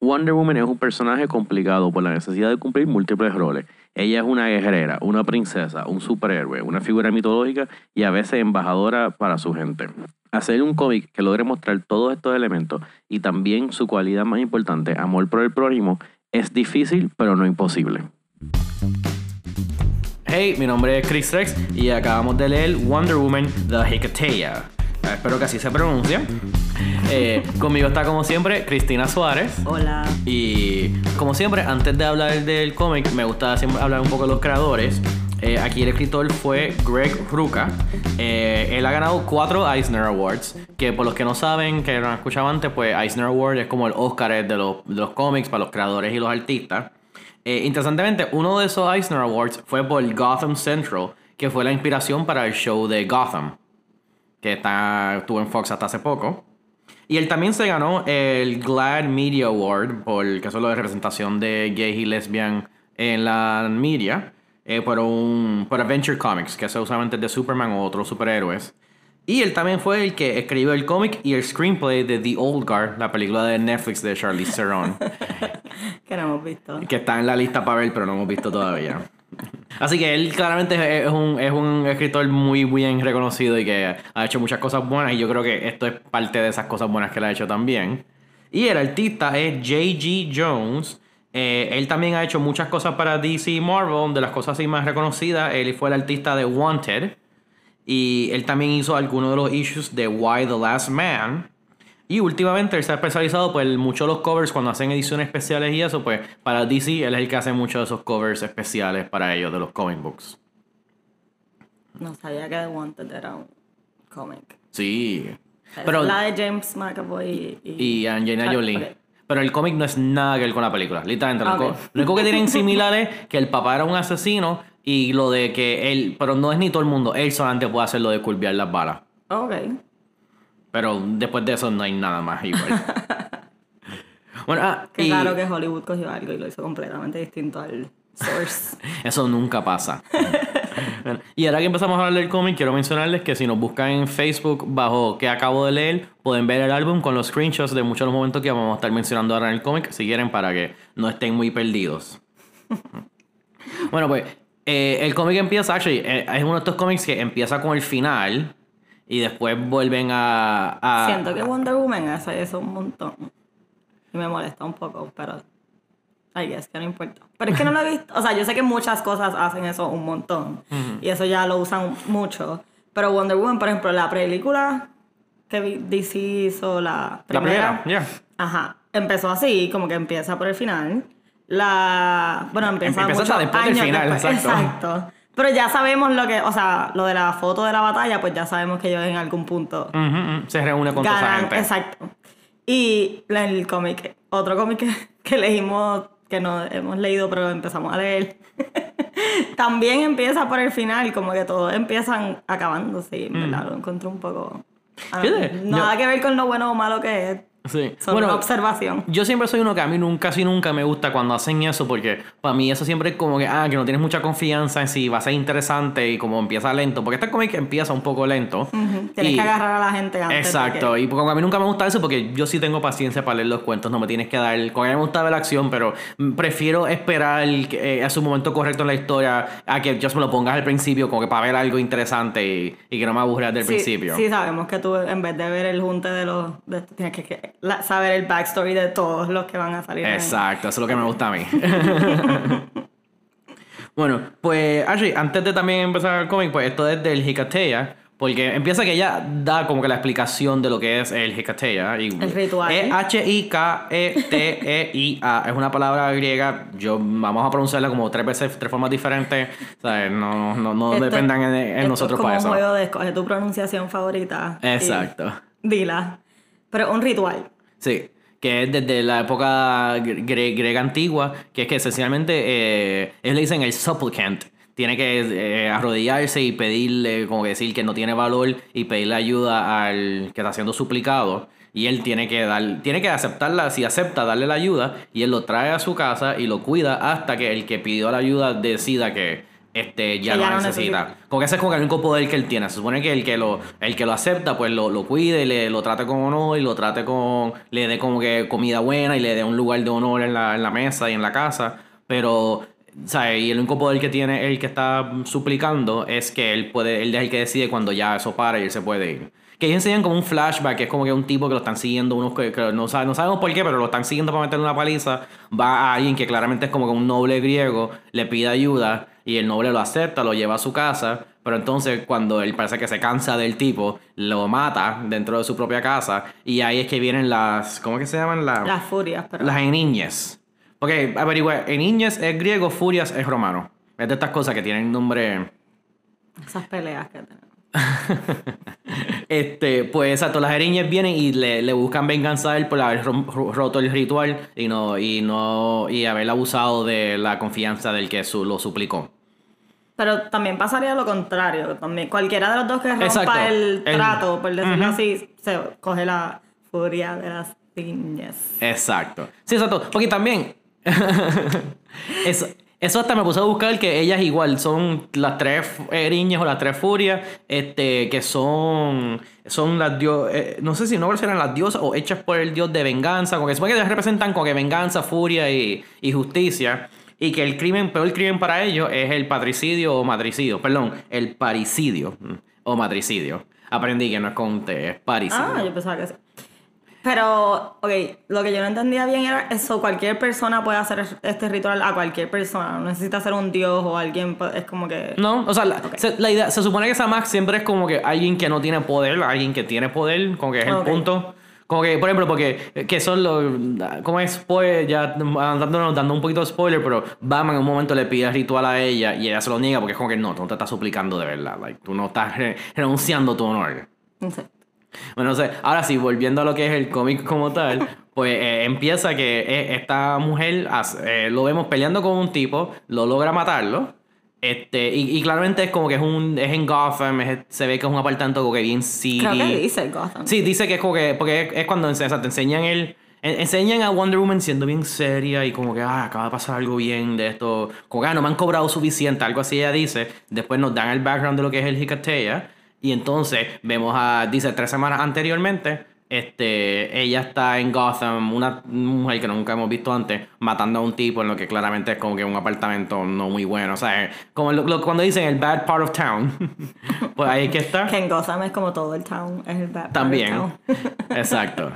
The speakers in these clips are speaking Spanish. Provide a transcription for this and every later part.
Wonder Woman es un personaje complicado por la necesidad de cumplir múltiples roles. Ella es una guerrera, una princesa, un superhéroe, una figura mitológica y a veces embajadora para su gente. Hacer un cómic que logre mostrar todos estos elementos y también su cualidad más importante, amor por el prójimo, es difícil pero no imposible. Hey, mi nombre es Chris Rex y acabamos de leer Wonder Woman The Hecate. Espero que así se pronuncie. Eh, conmigo está como siempre Cristina Suárez. Hola. Y como siempre, antes de hablar del cómic, me gusta siempre hablar un poco de los creadores. Eh, aquí el escritor fue Greg Rucka. Eh, él ha ganado cuatro Eisner Awards. Que por los que no saben, que no han escuchado antes, pues Eisner Award es como el Oscar de los, de los cómics para los creadores y los artistas. interesantemente, uno de esos Eisner Awards fue por Gotham Central, que fue la inspiración para el show de Gotham que está, estuvo en Fox hasta hace poco. Y él también se ganó el GLAD Media Award, por, es lo de representación de gay y lesbian en la media, eh, por, un, por Adventure Comics, que es usualmente de Superman o otros superhéroes. Y él también fue el que escribió el cómic y el screenplay de The Old Guard, la película de Netflix de Charlize Theron. que no hemos visto. Que está en la lista para ver, pero no hemos visto todavía. Así que él claramente es un, es un escritor muy bien reconocido y que ha hecho muchas cosas buenas y yo creo que esto es parte de esas cosas buenas que él ha hecho también. Y el artista es J.G. Jones. Eh, él también ha hecho muchas cosas para DC Marvel, de las cosas así más reconocidas. Él fue el artista de Wanted. Y él también hizo algunos de los issues de Why the Last Man. Y últimamente él se ha especializado pues mucho los covers cuando hacen ediciones especiales y eso, pues para DC él es el que hace muchos de esos covers especiales para ellos de los comic books. No sabía que The Wanted era un cómic. Sí. Pero, la de James McAvoy y, y Angelina Jolie. Pero el cómic no es nada que ver con la película, literalmente. Lo único que tienen similar es que el papá era un asesino y lo de que él, pero no es ni todo el mundo, él solamente puede hacer lo de curviar las balas. Ok. Pero después de eso no hay nada más igual. bueno, ah, Qué raro que Hollywood cogió algo y lo hizo completamente distinto al source. eso nunca pasa. y ahora que empezamos a hablar del cómic, quiero mencionarles que si nos buscan en Facebook bajo que acabo de leer, pueden ver el álbum con los screenshots de muchos de los momentos que vamos a estar mencionando ahora en el cómic, si quieren, para que no estén muy perdidos. bueno, pues eh, el cómic empieza, actually, eh, es uno de estos cómics que empieza con el final y después vuelven a, Siento que Wonder Woman hace eso un montón. Y me molesta un poco, pero... Ay, es que no importa. Pero es que no lo he visto. O sea, yo sé que muchas cosas hacen eso un montón. Y eso ya lo usan mucho. Pero Wonder Woman, por ejemplo, la película que DC hizo, la primera. La primera, Ajá. Empezó así, como que empieza por el final. La... Bueno, empieza, empieza después del final, exacto. exacto. Pero ya sabemos lo que, o sea, lo de la foto de la batalla, pues ya sabemos que ellos en algún punto se reúne con ganan, gente. Exacto. Y el cómic, otro cómic que, leímos, que no hemos leído, pero empezamos a leer, también empieza por el final, como que todos empiezan acabándose, mm. ¿verdad? Lo encontré un poco... Ah, nada que ver con lo bueno o malo que es. Sí. bueno, observación. Yo siempre soy uno que a mí nunca, casi nunca me gusta cuando hacen eso, porque para mí eso siempre es como que, ah, que no tienes mucha confianza en si va a ser interesante y como empieza lento, porque este cómic empieza un poco lento. Tienes que agarrar a la gente antes. Exacto, y porque a mí nunca me gusta eso, porque yo sí tengo paciencia para leer los cuentos, no me tienes que dar. Con a mí me gusta ver la acción, pero prefiero esperar eh, a su momento correcto en la historia a que yo me lo pongas al principio, como que para ver algo interesante y, que no me aburra del principio. Sí, sabemos que tú en vez de ver el junte de los. tienes que saber el backstory de todos los que van a salir. Exacto, eso es lo que me gusta a mí. bueno, pues Ashley, antes de también empezar el cómic, pues esto es del Hikateya. Porque empieza que ella da como que la explicación de lo que es el Hikateya. el ritual. Es H-I-K-E-T-E-I-A. es una palabra griega. Yo vamos a pronunciarla como tres veces, tres formas diferentes. No, no, no dependan en, nosotros para eso. Es como un juego de tu pronunciación favorita. Exacto. Dila. Pero un ritual. Sí, que es desde la época griega antigua, que es que esencialmente eh, ellos le dicen el supplicant. Tiene que eh, arrodillarse y pedirle, como que decir que no tiene valor y pedirle ayuda al que está siendo suplicado. Y él tiene que dar, tiene que aceptarla, si acepta, darle la ayuda, y él lo trae a su casa y lo cuida hasta que el que pidió la ayuda decida que este, ya ya no necesita. necesita. Como que ese es como que el único poder que él tiene. Se supone que el que lo, el que lo acepta, pues lo, lo cuide, le, lo trate con honor y lo trate con. le dé como que comida buena y le dé un lugar de honor en la, en la mesa y en la casa. Pero. ¿sabes? Y el único poder que tiene el que está suplicando es que él puede, él es el que decide cuando ya eso para y él se puede ir. Que ellos enseñan como un flashback, que es como que un tipo que lo están siguiendo, unos que, que no, sabe- no sabemos por qué, pero lo están siguiendo para meterle una paliza. Va a alguien que claramente es como que un noble griego, le pide ayuda y el noble lo acepta, lo lleva a su casa. Pero entonces cuando él parece que se cansa del tipo, lo mata dentro de su propia casa. Y ahí es que vienen las, ¿cómo que se llaman? Las, Las furias, pero. las eniñes. Ok, averigüe, eniñes es griego, furias es romano. Es de estas cosas que tienen nombre... Esas peleas que tenemos. Este, pues exacto, las eriñes vienen y le, le buscan venganza a él por haber roto el ritual y no, y no, y haber abusado de la confianza del que su- lo suplicó. Pero también pasaría lo contrario. También cualquiera de los dos que rompa Exacto. el El- trato, por decirlo así, se coge la furia de las niñas. Exacto. Sí, exacto. Porque también. eso, eso hasta me puse a buscar que ellas igual son las tres eriñas o las tres furias. Este, que son. Son las dios. eh, no sé si no eran las diosas o hechas por el dios de venganza. Como que supone que ellas representan como que venganza, furia y, y justicia. Y que el crimen, peor crimen para ellos es el patricidio o matricidio. Perdón, el paricidio mm, o matricidio. Aprendí que no es con T, es paricidio. Ah, yo pensaba que sí. Pero, ok, lo que yo no entendía bien era eso, cualquier persona puede hacer este ritual a cualquier persona, no necesita ser un dios o alguien, pues, es como que... No, o sea, la, se, la idea, se supone que esa Max siempre es como que alguien que no tiene poder, alguien que tiene poder, como que es el punto. Como que, por ejemplo, porque, eh, que son los, ¿cómo es? Pues ya dándonos, dando un poquito de spoiler, pero Batman en un momento le pide el ritual a ella y ella se lo niega porque es como que no, tú no te estás suplicando de verdad, like, tú no estás re- renunciando tu honor. No sé. Bueno, no sé, ahora sí, volviendo a lo que es el cómic como tal, pues eh, empieza que eh, esta mujer hace- eh, lo vemos peleando con un tipo, lo logra matarlo. Este, y, y claramente es como que es un es en Gotham, es- se ve que es un apartamento como que bien city. Creo que dice Gotham. Sí, dice que es como que. Porque es, es cuando o sea, te enseñan el. en- Enseñan a Wonder Woman siendo bien seria y como que, ah, acaba de pasar algo bien de esto. Como que, ah, no me han cobrado suficiente, algo así ella dice. Después nos dan el background de lo que es el Hikateya. Y entonces vemos a, dice, tres semanas anteriormente, este, ella está en Gotham, una mujer que nunca hemos visto antes, matando a un tipo en lo que claramente es como que un apartamento no muy bueno. O sea, es como lo- lo- cuando dicen el bad part of town, pues ahí es que está. Que en Gotham es como todo el town, es el bad part of También. town. Exacto.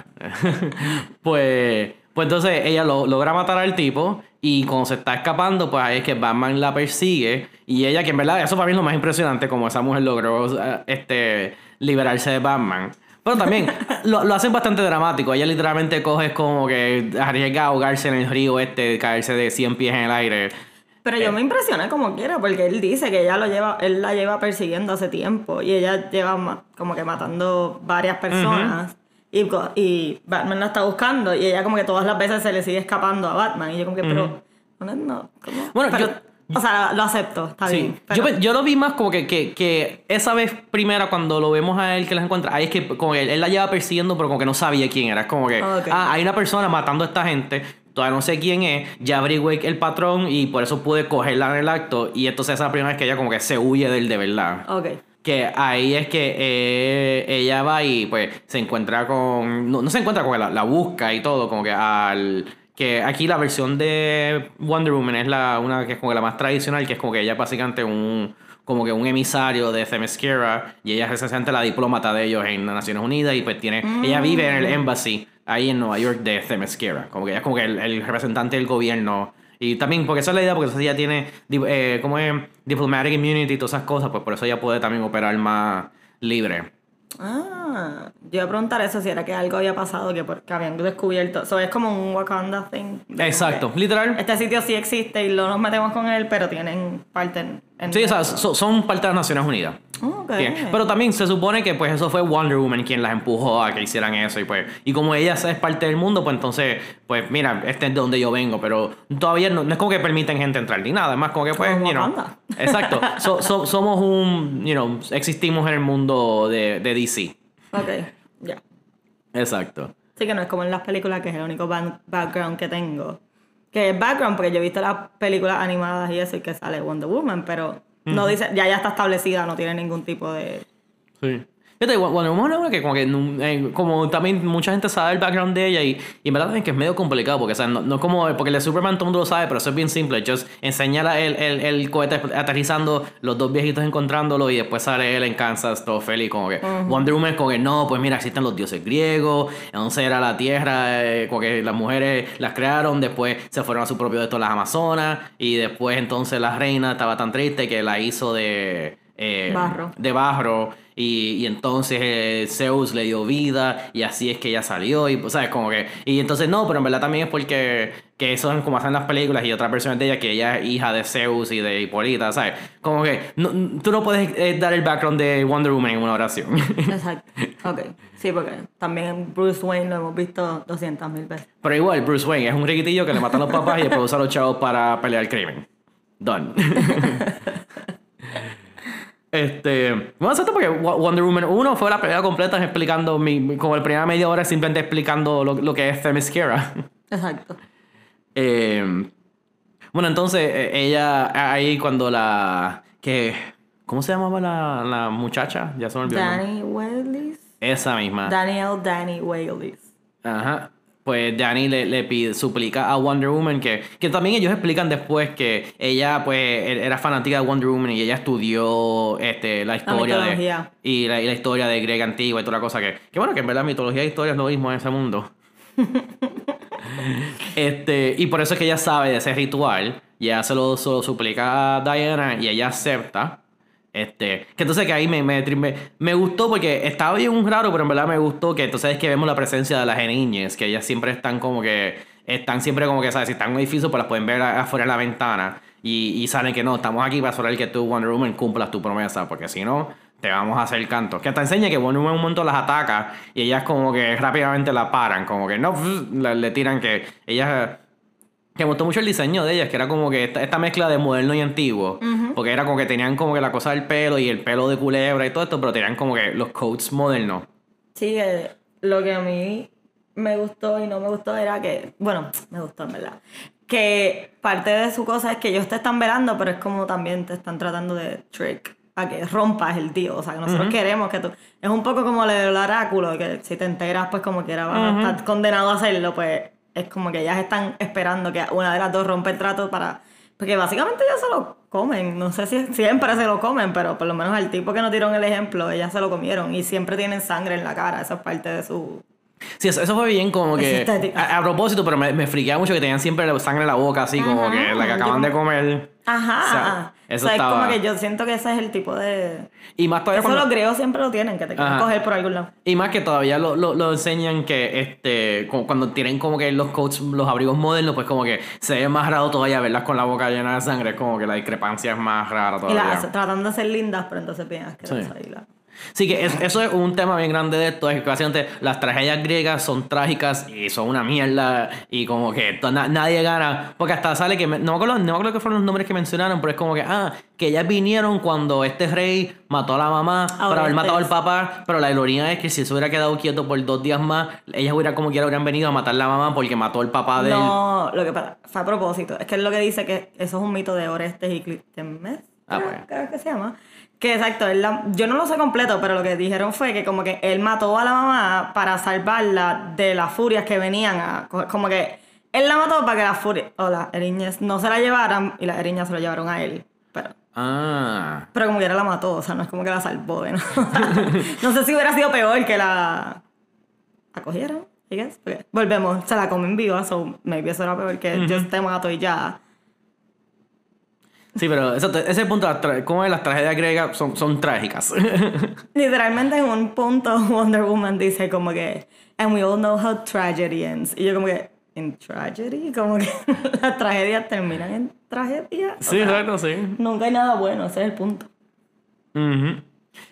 pues, pues entonces ella lo, logra matar al tipo y cuando se está escapando, pues ahí es que Batman la persigue y ella, que en verdad eso para mí es lo más impresionante, como esa mujer logró eh, este, liberarse de Batman. Pero también lo, lo hacen bastante dramático. Ella literalmente coge como que arriesga a ahogarse en el río este, caerse de 100 pies en el aire. Pero yo me impresioné como quiera, porque él dice que ella lo lleva, él la lleva persiguiendo hace tiempo y ella lleva como que matando varias personas y, y Batman la está buscando y ella como que todas las veces se le sigue escapando a Batman y yo como que, pero, no. Bueno, Pero, yo- o sea, lo acepto, está Sí. bien. Yo, pero- yo lo vi más como que, que, que esa vez primera cuando lo vemos a él que las encuentra, ahí es que como que él, él la lleva persiguiendo pero como que no sabía quién era. Es como que, Ok. ah, hay una persona matando a esta gente, todavía no sé quién es, ya averigüé el patrón y por eso pude cogerla en el acto y entonces esa es la primera vez que ella como que se huye de él de verdad. Ok. Que ahí es que eh, ella va y pues se encuentra con. No, no se encuentra con él, la, la busca y todo, como que al. Que aquí la versión de Wonder Woman es la una que es como la más tradicional, que es como que ella es básicamente un. Como que un emisario de Themyscira y ella es la diplomata de ellos en las Naciones Unidas y pues tiene. Ella vive en el embassy ahí en Nueva York de Themyscira. Como que ella es como que el, el representante del gobierno. Y también, porque esa es la idea, porque entonces ella tiene, eh, como es, diplomatic immunity y todas esas cosas, pues por eso ella puede también operar más libre. Ah, yo iba a preguntar eso si era que algo había pasado que, por- que habían descubierto. So, es como un Wakanda thing. Exacto, que literal. Este sitio sí existe y no nos metemos con él, pero tienen parte en. en Sí, o sea, so- son parte de las Naciones Unidas. Ok. Bien. Pero también se supone que pues eso fue Wonder Woman quien las empujó a que hicieran eso y pues y como ella es parte del mundo pues entonces pues mira este es de donde yo vengo pero todavía no, no es como que permiten gente entrar ni nada es más como que pues Como you know, Wakanda. exacto So- so- somos un you know existimos en el mundo de, de DC Ok, ya. exacto Sí que no es como en las películas, que es el único background que tengo. Que es background porque yo he visto las películas animadas y eso y que sale Wonder Woman, pero No dice, ya ya está establecida, no tiene ningún tipo de... Sí. Fíjate, Wonder Woman es una que como que eh, como también mucha gente sabe el background de ella y, y en verdad también que es medio complicado porque o sea, no, no como porque el de Superman todo el mundo lo sabe pero eso es bien simple just enseñar el, el, el cohete aterrizando los dos viejitos encontrándolo y después sale él en Kansas todo feliz como que Wonder Woman es como que no pues mira existen los dioses griegos entonces era la tierra eh, como que las mujeres las crearon después se fueron a su propio de todas las amazonas y después entonces la reina estaba tan triste que la hizo de eh, Barro. de barro y, y entonces eh, Zeus le dio vida y así es que ella salió y pues sabes como que y entonces no pero en verdad también es porque que eso es como hacen las películas y otras versiones de ella que ella es hija de Zeus y de Hipólita sabes como que no- tú no puedes eh, dar el background de Wonder Woman en una oración Exacto. Ok. Sí, porque también Bruce Wayne lo hemos visto 200 mil veces. pero igual Bruce Wayne es un riquitillo que le matan a los papás y después usa a los chavos para pelear el crimen done Este, bueno, exacto porque Wo- Wonder Woman 1 fue la primera completa explicando, mi, como la primera media hora simplemente explicando lo, lo que es Themyscira. Exacto. Eh, bueno, entonces eh, ella ahí cuando la... que ¿Cómo se llamaba la, la muchacha? Ya se me olvidó. Danny Wales. Esa misma. Daniel Danny Wales. Ajá. Pues Danny le, le pide, suplica a Wonder Woman que, que también ellos explican después que ella pues e- era fanática de Wonder Woman y ella estudió este, la historia de y la, y la historia de Greg antigua y toda la cosa que, que bueno que en verdad mitología e historia es lo mismo en ese mundo. este, y por eso es que ella sabe de ese ritual y ella se lo, se lo suplica a Diana y ella acepta. Este, que entonces que ahí me, me, me, me gustó porque estaba bien raro, pero en verdad me gustó que entonces es que vemos la presencia de las niñas, que ellas siempre están como que, están siempre como que, ¿sabes? Si están en un edificio, pues las pueden ver afuera de la ventana y, y saben que no, estamos aquí para asegurar que tú, Wonder Woman, cumplas tu promesa, porque si no, te vamos a hacer canto. Que hasta enseña que Wonder Woman un momento las ataca y ellas como que rápidamente la paran, como que no, le tiran que ellas que me gustó mucho el diseño de ellas, que era como que esta, esta mezcla de moderno y antiguo. Porque era como que tenían como que la cosa del pelo y el pelo de culebra y todo esto, pero tenían como que los coats modernos. Sí, eh, lo que a mí me gustó y no me gustó era que, bueno, me gustó en verdad, que parte de su cosa es que ellos te están velando, pero es como también te están tratando de trick a que rompas el tío, o sea, que nosotros queremos que tú... Es un poco como del oráculo, que si te enteras, pues como quiera vas a estar condenado a hacerlo, pues es como que ellas están esperando que una de las dos rompa el trato para... Porque básicamente ellas se lo comen, no sé si siempre se lo comen, pero por lo menos al tipo que nos dieron el ejemplo, ellas se lo comieron y siempre tienen sangre en la cara, eso es parte de su... Sí, eso, eso fue bien como que... A, a propósito, pero me, me friqueaba mucho que tenían siempre sangre en la boca, así como Ajá, que la que yo acaban de comer. Ajá, O sea, eso o sea, estaba- es como que yo siento que ese es el tipo de... Y más todavía Eso cuando- los griegos siempre lo tienen, que te quieren coger por algún lado. Y más que todavía lo, lo, lo enseñan que este cu- cuando tienen como que los coats, los abrigos modernos, pues como que se ve más raro todavía verlas con la boca llena de sangre, es como que la discrepancia es más rara Y todavía. las tratando de ser lindas, pero entonces bien asquerosas. Sí. y la- Sí, que es- eso es un tema bien grande de esto, es que básicamente las tragedias griegas son trágicas y son una mierda y como que na- nadie gana, porque hasta sale que, me- no me acuerdo, no me acuerdo qué fueron los nombres que mencionaron, pero es como que, ah, que ellas vinieron cuando este rey mató a la mamá Ahora para haber matado al papá, pero la ironía es que si se hubiera quedado quieto por dos días más, ellas hubiera como quiera hubieran venido a matar a la mamá porque mató al papá de él. No, lo que pasa, fue a propósito. Es que es lo que dice que eso es un mito de Orestes y Clitemnestra, Ah, bueno. creo que se llama. Que exacto, él la- yo no lo sé completo, pero lo que dijeron fue que como que él mató a la mamá para salvarla de las furias que venían a... co- Como que él la mató para que las furias o las eriñas no se la llevaran y las eriñas se lo llevaron a él. Pero, Ah. pero como quiera la mató, o sea, no es como que la salvó. ¿no? no sé si hubiera sido peor que la... ¿La cogieron? I guess, porque volvemos, se la comen viva, so maybe eso era peor que yo te mato y ya. Sí, pero eso, ese punto, como las tragedias griegas son, son trágicas. Literalmente en un punto Wonder Woman dice como que and we all know how tragedy ends. Y yo como que en tragedy, como que las tragedias terminan en tragedia. O sí, sea, exacto, sí. Nunca hay nada bueno, ese es el punto. Ujú.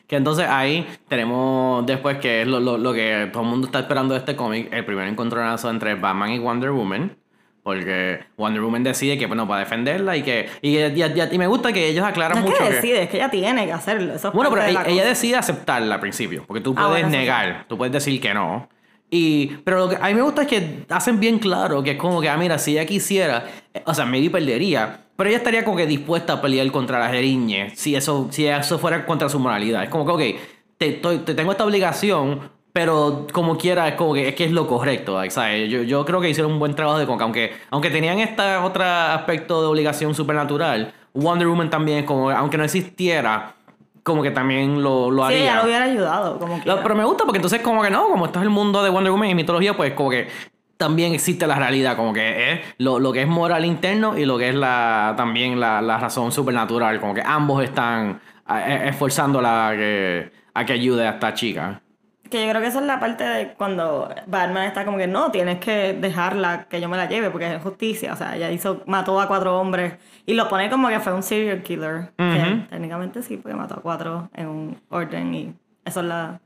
Que entonces ahí tenemos después que es lo, lo, lo que todo el mundo está esperando de este cómic, el primer encontronazo entre Batman y Wonder Woman. Porque Wonder Woman decide que bueno, para defenderla y que. Y, y- y- y me gusta que ellos aclaran No es mucho que que. decide, es que ella tiene que hacerlo. Eso es Bueno, pero ella, la ella decide aceptarla al principio, porque tú Ah, puedes bueno, eso sí. negar, tú puedes decir que no. Y, pero lo que a mí me gusta es que hacen bien claro que es como que, ah, mira, si ella quisiera, eh, o sea, maybe perdería, Pero ella estaría como que dispuesta a pelear contra las eriñes si eso, si eso fuera contra su moralidad. Es como que, ok, te, te tengo esta obligación, pero como quiera, es como que es, que es lo correcto. ¿sabes? Yo, yo creo que hicieron un buen trabajo de que aunque, aunque tenían este otro aspecto de obligación supernatural, Wonder Woman también como, aunque no existiera, como que también lo, lo Sí, haría. ella lo hubiera ayudado, como quiera. pero me gusta porque entonces como que no, como esto es el mundo de Wonder Woman y mitología, pues como que también existe la realidad, como que es lo, lo que es moral interno y lo que es la también la, la razón supernatural, como que ambos están eh, esforzándola a que, a que ayude a esta chica. Que yo creo que esa es la parte de cuando Batman está como que no, tienes que dejarla que yo me la lleve porque es justicia. O sea, ella hizo, mató a cuatro hombres y lo pone como que fue un serial killer. Que técnicamente sí, porque mató a cuatro en un orden y eso es la,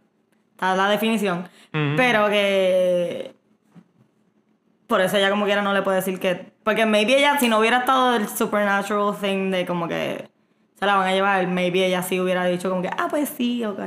está la definición. Pero que por eso ella como quiera no le puede decir que... Porque maybe ella, si no hubiera estado el supernatural thing de como que se la van a llevar, maybe ella sí hubiera dicho como que, ah, pues sí, ok.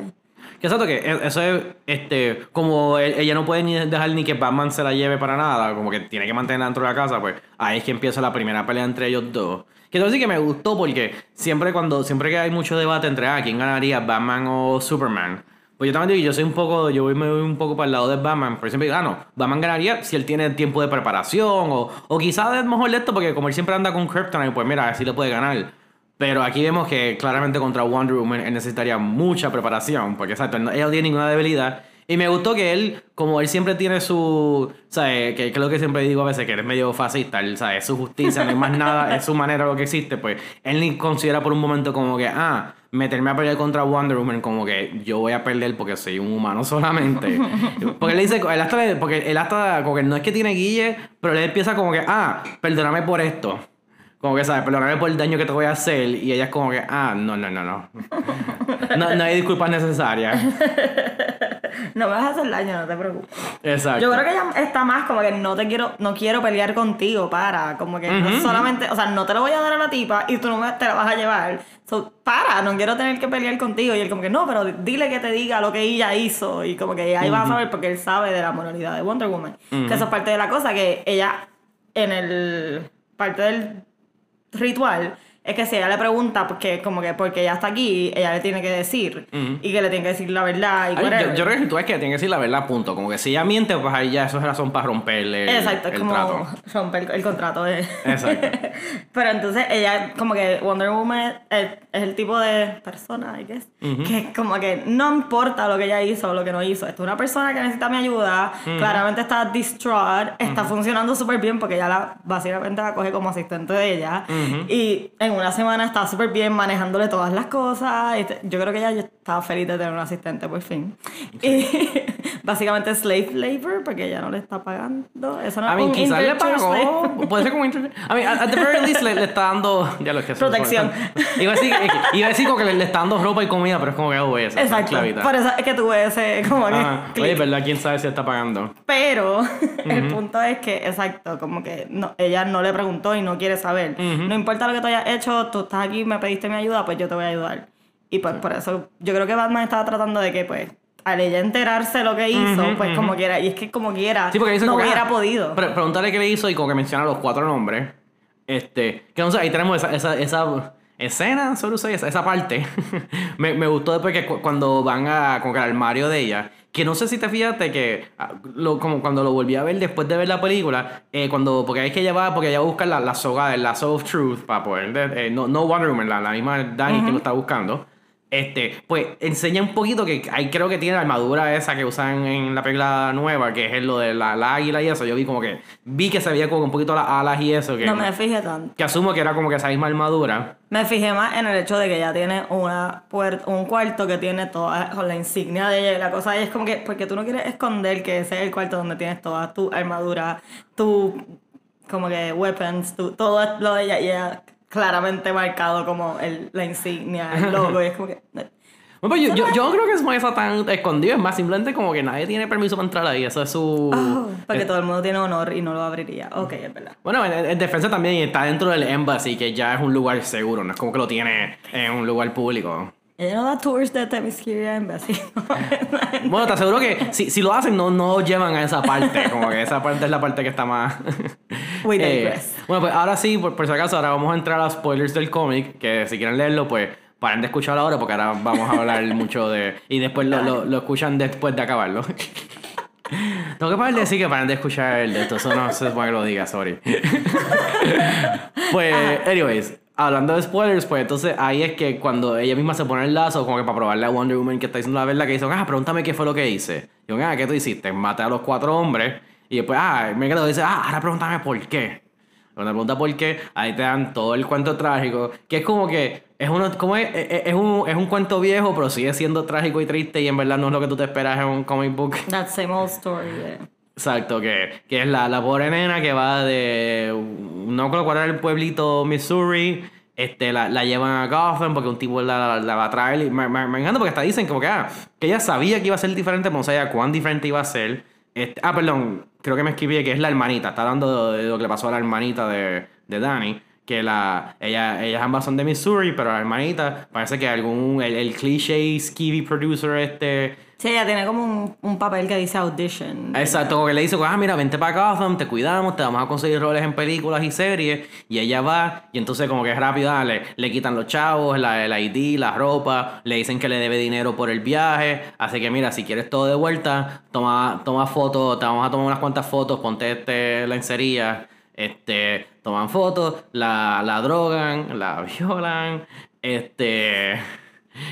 Que exacto, que e- eso es, este, como ella no puede ni dejar ni que Batman se la lleve para nada, como que tiene que mantenerla dentro de la casa, pues ahí es que empieza la primera pelea entre ellos dos. Que entonces sí que me gustó porque siempre cuando, siempre que hay mucho debate entre, ah, ¿quién ganaría, Batman o Superman? Pues yo también digo, yo soy un poco, yo me voy un poco para el lado de Batman, pero siempre digo, ah, no, Batman ganaría si él tiene tiempo de preparación, o, o quizás es mejor de esto, porque como él siempre anda con Kryptonite, pues mira, así le puede ganar. Pero aquí vemos que claramente contra Wonder Woman él necesitaría mucha preparación, porque exacto, él no- tiene ninguna debilidad. Y me gustó que él, como él siempre tiene su, ¿sabes? Que, que es lo que siempre digo a veces, que eres medio fascista, él, ¿sabes? Su justicia, no hay más nada, es su manera lo que existe, pues él ni considera por un momento como que, ah, meterme a pelear contra Wonder Woman, como que yo voy a perder porque soy un humano solamente. Porque él dice, él hasta, porque él hasta, como que no es que tiene guille, pero él empieza como que, ah, perdóname por esto. Como que, ¿sabes? Perdóname por el daño que te voy a hacer. Y ella es como que, ah, no, no, no, no. No, no hay disculpas necesarias. No me vas a hacer daño, no te preocupes. Exacto. Yo creo que ella está más como que no te quiero, no quiero pelear contigo, para, como que no solamente, o sea, no te lo voy a dar a la tipa y tú no me, te la vas a llevar. So, para, no quiero tener que pelear contigo. Y él como que no, pero dile que te diga lo que ella hizo. Y como que ahí vas a saber porque él sabe de la moralidad de Wonder Woman. Que eso es parte de la cosa, que ella en el parte del ritual es que si ella le pregunta porque como que porque ella está aquí, ella le tiene que decir y que le tiene que decir la verdad y Ay, yo, creo que tú es que tiene que decir la verdad, punto. Como que si ella miente, pues ahí ya eso es razón para romperle el, Exacto, es el como trato. romper el, el contrato de... Exacto. Pero entonces ella, como que Wonder Woman es, es el tipo de persona, I guess, que como que no importa lo que ella hizo o lo que no hizo. Esta es una persona que necesita mi ayuda, claramente está distraught, está funcionando súper bien porque ella la, básicamente la coge como asistente de ella. Y en una semana está súper bien manejándole todas las cosas. y te- yo creo que ella estaba feliz de tener un asistente por fin. Y básicamente slave labor porque ella no le está pagando. Eso no mí, un quizás le pagó. Puede ser como inter- A mí, at the very least le, le está dando. Ya lo que es Protección. Iba a decir, iba a decir como que le, le está dando ropa y comida, pero es como que, oh, esa Exacto. Por eso es que tuve ese como que. Oye, ¿verdad? ¿Quién sabe si está pagando? Pero el punto es que, exacto, como que no, ella no le preguntó y no quiere saber. No importa lo que tú hayas hecho, tú estás aquí, me pediste mi ayuda, pues yo te voy a ayudar. Y pues por eso yo creo que Batman estaba tratando de que, pues, al ella enterarse lo que hizo, pues como quiera, y es que como quiera, Sí, no como hubiera ah, podido. pre- preguntarle qué le hizo y como que menciona los cuatro nombres. Este, que no sé, ahí tenemos esa, esa, esa escena, solo sé, esa, esa parte. me, me gustó después que cu- cuando van a con al armario de ella. Que no sé si te fijaste que ah, lo, como cuando lo volví a ver después de ver la película, eh, cuando, porque es que ella va, porque ella va a buscar la, la soga, el lazo of truth para poder, de- eh, no, no Wonder Woman, la, la misma Dani que lo está buscando. Este, pues enseña un poquito que ahí creo que tiene la armadura esa que usan en la película nueva, que es lo de la, la águila y eso. Yo vi como que, vi que se veía como un poquito las alas y eso, que, no me fijé tanto. que asumo que era como que esa misma armadura. Me fijé más en el hecho de que ella tiene una puerta, un cuarto que tiene toda con la insignia de ella y la cosa ella es como que porque tú no quieres esconder que ese es el cuarto donde tienes toda tu armadura, tu como que weapons, tu, todo lo de ella y ella claramente marcado como el, la insignia, el logo y es como que Bueno, pues yo, yo, yo creo que es eso tan escondido, es más simplemente como que nadie tiene permiso para entrar ahí, eso es su... oh, porque eh, todo el mundo tiene honor y no lo abriría. Ok, es verdad. Bueno, en, en defensa también está dentro del embassy, que ya es un lugar seguro, no es como que lo tiene en un lugar público. Ella no da tours de Themyscira Embassy. Bueno, te aseguro que si, si lo hacen, no, no llevan a esa parte. Como que esa parte es la parte que está más. We Eh, digress. Bueno, pues ahora sí, por, por si acaso, ahora vamos a entrar a spoilers del cómic, que si quieren leerlo, pues paren de escucharlo ahora porque ahora vamos a hablar mucho de... Y después lo, lo, lo escuchan después de acabarlo. Tengo que parar de decir que paren de escuchar el de esto, eso no se supone que lo diga, sorry. pues, anyways, hablando de spoilers, pues entonces ahí es que cuando ella misma se pone el lazo, como que para probarle a Wonder Woman que está diciendo la verdad, que dice, ah, pregúntame qué fue lo que hice. Y yo, ah, ¿qué tú hiciste? Maté a los cuatro hombres. Y después, ah, me quedo y dice, ah, ahora pregúntame por qué. Cuando pregunta por qué, ahí te dan todo el cuento trágico, que es como que es uno, como es, es, es un, es un cuento viejo, pero sigue siendo trágico y triste y en verdad no es lo que tú te esperas en un comic book. That same old story, yeah. Exacto, que, que es la, la pobre nena que va de. No creo cuál era el pueblito Missouri. Este, la, la llevan a Gotham porque un tipo la, la, la va a traer. Y me, me, me encanta porque hasta dicen como que, ah, que ella sabía que iba a ser diferente, pero no sabía cuán diferente iba a ser. Este, ah, perdón, creo que me escribí que es la hermanita. Está dando de lo que le pasó a la hermanita de, de Danny. Que la, ella, ellas ambas son de Missouri, pero la hermanita parece que algún. El, el cliché skivvy producer este Sí, ella tiene como un, un papel que dice audition. Exacto, como que le dice, ah, mira, vente para Gotham, te cuidamos, te vamos a conseguir roles en películas y series. Y ella va, y entonces como que es rápido, ah, le, le quitan los chavos, la, el ID, la ropa, le dicen que le debe dinero por el viaje. Así que mira, si quieres todo de vuelta, toma, toma fotos, te vamos a tomar unas cuantas fotos, ponte este lencería. Este, toman fotos, la, la drogan, la violan, este...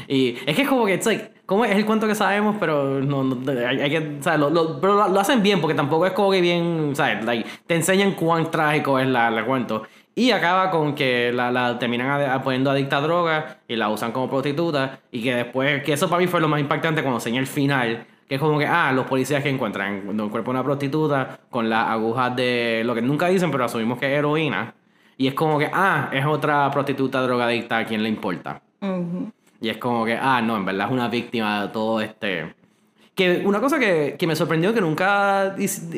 Y es que es como que, it's como es el cuento que sabemos, pero no, no hay, que, o sea, lo, pero lo, hacen bien, porque tampoco es como que bien, ¿sabes? Like, te enseñan cuán trágico es la, la cuento. Y acaba con que la, la terminan poniendo adicta a droga y la usan como prostituta. Y que después, que eso para mí fue lo más impactante cuando enseñé el final. Que es como que, ah, los policías que encuentran un cuerpo de una prostituta con las agujas de lo que nunca dicen, pero asumimos que es heroína. Y es como que, ah, es otra prostituta drogadicta a quien le importa. Uh. Y es como que, ah, no, en verdad es una víctima de todo este... Que una cosa que, que me sorprendió que nunca,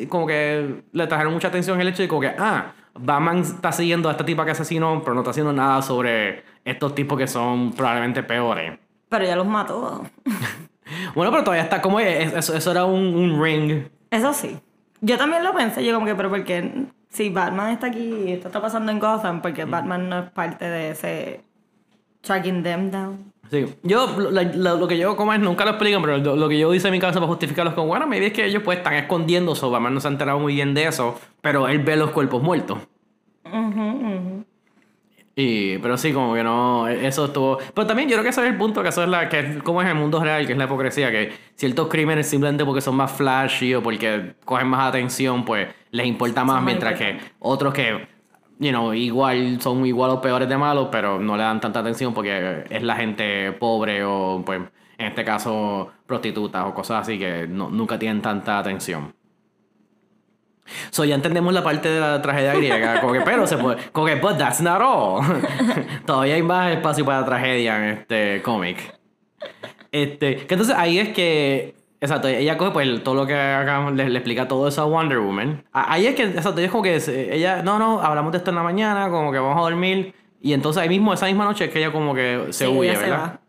como que le trajeron mucha atención el hecho de como que, ah, Batman está siguiendo a esta tipa que asesinó, pero no está haciendo nada sobre estos tipos que son probablemente peores. Pero ya los mató. bueno, pero todavía está como, eso, eso era un, un ring. Eso sí. Yo también lo pensé, yo como que, pero porque si Batman está aquí y esto está pasando en Gotham, porque Batman no es parte de ese tracking them down. Sí, yo lo, lo, lo, que yo como es, nunca lo explican, pero lo, lo, que yo hice en mi casa para justificarlos con, bueno, me es que ellos pues están escondiendo eso, Batman no se ha enterado muy bien de eso, pero él ve los cuerpos muertos. Uh -huh, uh -huh. Y, pero sí, como que no, eso estuvo... Pero también yo creo que ese es el punto, que eso es la, que como es el mundo real, que es la hipocresía, que ciertos crímenes simplemente porque son más flashy o porque cogen más atención, pues les importa más, mientras que otros que you know, igual son igual o peores de malos, pero no le dan tanta atención porque es la gente pobre o, pues, en este caso, prostitutas o cosas así que no, nunca tienen tanta atención. So, ya entendemos la parte de la tragedia griega, como que, pero se puede, como que, but that's not all. Todavía hay más espacio para tragedia en este cómic. Este, que entonces ahí es que Exacto, ella coge pues todo lo que acá le, le, explica todo eso a Wonder Woman. Ahí es que, exacto, es como que ella, no, no, hablamos de esto en la mañana, como que vamos a dormir. Y entonces ahí mismo, esa misma noche es que ella como que se sí, huye, ¿verdad? Se va.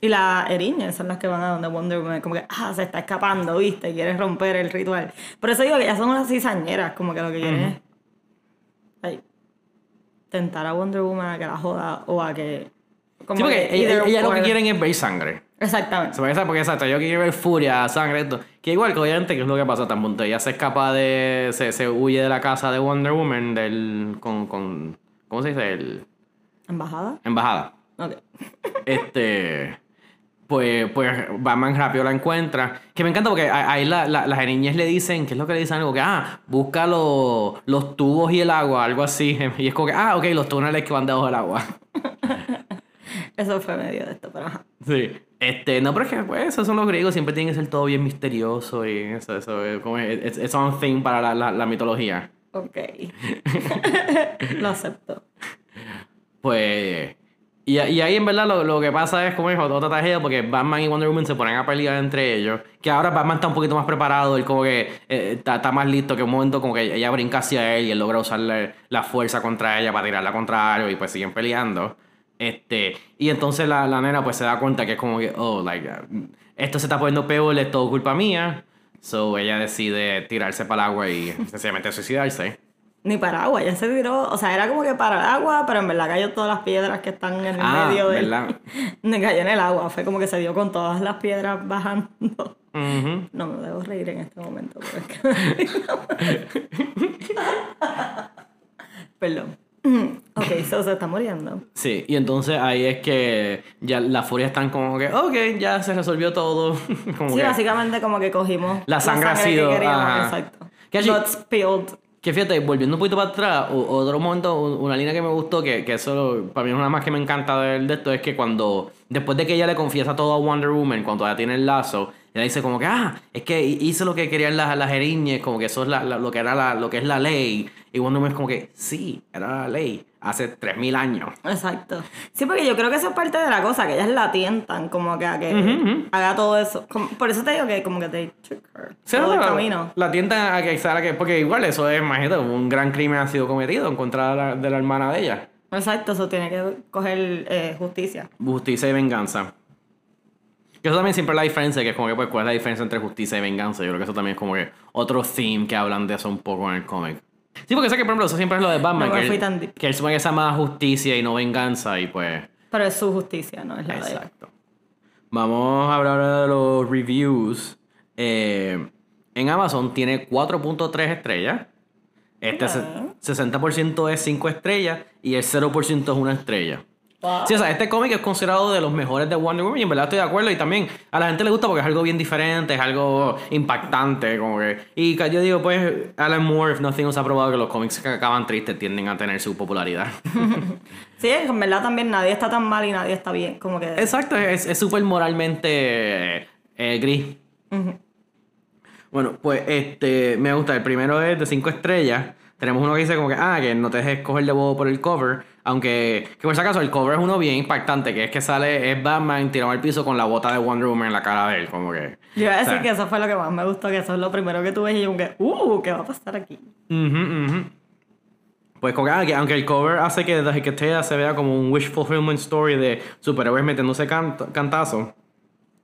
Y las eriñas son las que van a donde Wonder Woman, como que, ah, se está escapando, ¿viste? Quieres romper el ritual. Por eso digo que ellas son unas cizañeras, como que lo que quieren uh -huh. es ay, tentar a Wonder Woman a que la joda o a que... Como sí, porque ella, ella lo que quieren es ver sangre. Exactamente. Se puede porque exacto, yo quiero ver furia, sangre, esto. Que igual que obviamente que es lo que pasa tan punto. Ella se escapa de. Se, se huye de la casa de Wonder Woman del. con. con ¿Cómo se dice? El. ¿Embajada? Embajada. Ok. este. Pues, pues Batman rápido la encuentra. Que me encanta porque ahí la, la, las niñas le dicen, ¿qué es lo que le dicen? Algo que, ah, busca los, los tubos y el agua, algo así. Y es como que, ah, ok, los túneles que van debajo del agua. Eso fue medio de esto, pero ajá. Sí. Este, no, pero es que pues, esos son los griegos, siempre tienen que ser todo bien misterioso y eso, eso, es como es, es un thing para la, la, la mitología. Ok. lo acepto. Pues. Y, y, ahí en verdad lo, lo, que pasa es como es otra tragedia porque Batman y Wonder Woman se ponen a pelear entre ellos. Que ahora Batman está un poquito más preparado, él como que eh, está, está, más listo que un momento como que ella brinca hacia él y él logra usarle la fuerza contra ella para tirarla contra algo y pues siguen peleando. Este, y entonces la, la, nena pues se da cuenta que es como que, oh, like, esto se está poniendo peor, es todo culpa mía. So ella decide tirarse para el agua y sencillamente suicidarse. Ni para agua, ya se tiró, o sea, era como que para el agua, pero en verdad cayó todas las piedras que están en el Ah, medio del... ¿verdad? Cayó en el agua, fue como que se dio con todas las piedras bajando. No me debo reír en este momento, pero es que... Perdón. Ok, so se está muriendo. Sí, y entonces ahí es que ya las furias están como que, ok, ya se resolvió todo. como Sí, que, básicamente como que cogimos La sangre ha que sido- queríamos, ajá. exacto. Que spilled. Que fíjate, volviendo un poquito para atrás, otro momento, un- una línea que me gustó, que, que eso para mí es una más que me encanta de, de esto, es que cuando, después de que ella le confiesa todo a Wonder Woman, cuando ella tiene el lazo, ella dice como que, ah, es que hice lo que querían las, las eriñes, como que eso es la- la- lo que era la, lo que es la ley. Y Wonder Woman es como que, sí, era la ley, hace 3000 años. Exacto. Sí, porque yo creo que eso es parte de la cosa, que ellas la tientan como que a que haga todo eso. Como- por eso te digo que como que te Sí, todo el la, camino. la tienda a que, a que, porque igual eso es, imagínate, un gran crimen ha sido cometido en contra de la, de la hermana de ella. Exacto, eso tiene que coger eh, justicia. Justicia y venganza. Que eso también siempre es la diferencia, que es como que, pues, ¿cuál es la diferencia entre justicia y venganza? Yo creo que eso también es como que otro theme que hablan de eso un poco en el cómic. Sí, porque sé que, por ejemplo, eso siempre es lo de Batman, No que, fui él, tan que él supone que sea más justicia y no venganza, y pues... Pero es su justicia, no es la de él. Exacto. Vamos a hablar ahora de los reviews. Eh, en Amazon tiene 4.3 estrellas. Este se- Ok. 60% es 5 estrellas y el 0% es una estrella. Wow. Sí, o sea, este cómic es considerado de los mejores de Wonder Woman y en verdad estoy de acuerdo y también a la gente le gusta porque es algo bien diferente, es algo impactante, como que... Y yo digo, pues, Alan Moore, if nothing, nos ha probado que los cómics que acaban tristes tienden a tener su popularidad. Sí, en verdad también nadie está tan mal y nadie está bien. Como que. Exacto, es es súper moralmente eh, gris. Bueno, pues este me gusta. El primero es de 5 estrellas. Tenemos uno que dice como que, ah, que no te dejes coger de bobo por el cover. Aunque, que por si acaso, el cover es uno bien impactante, que es que sale, es Batman tirado al piso con la bota de Wonder Woman en la cara de él, como que... Yo iba a decir o sea, que eso fue lo que más me gustó, que eso es lo primero que tú ves y yo como que, uh, ¿qué va a pasar aquí? ujú, ujú. Pues como que, ah, que aunque el cover hace que The Hecate se vea como un wish fulfillment story de superhéroes metiéndose cant cantazo,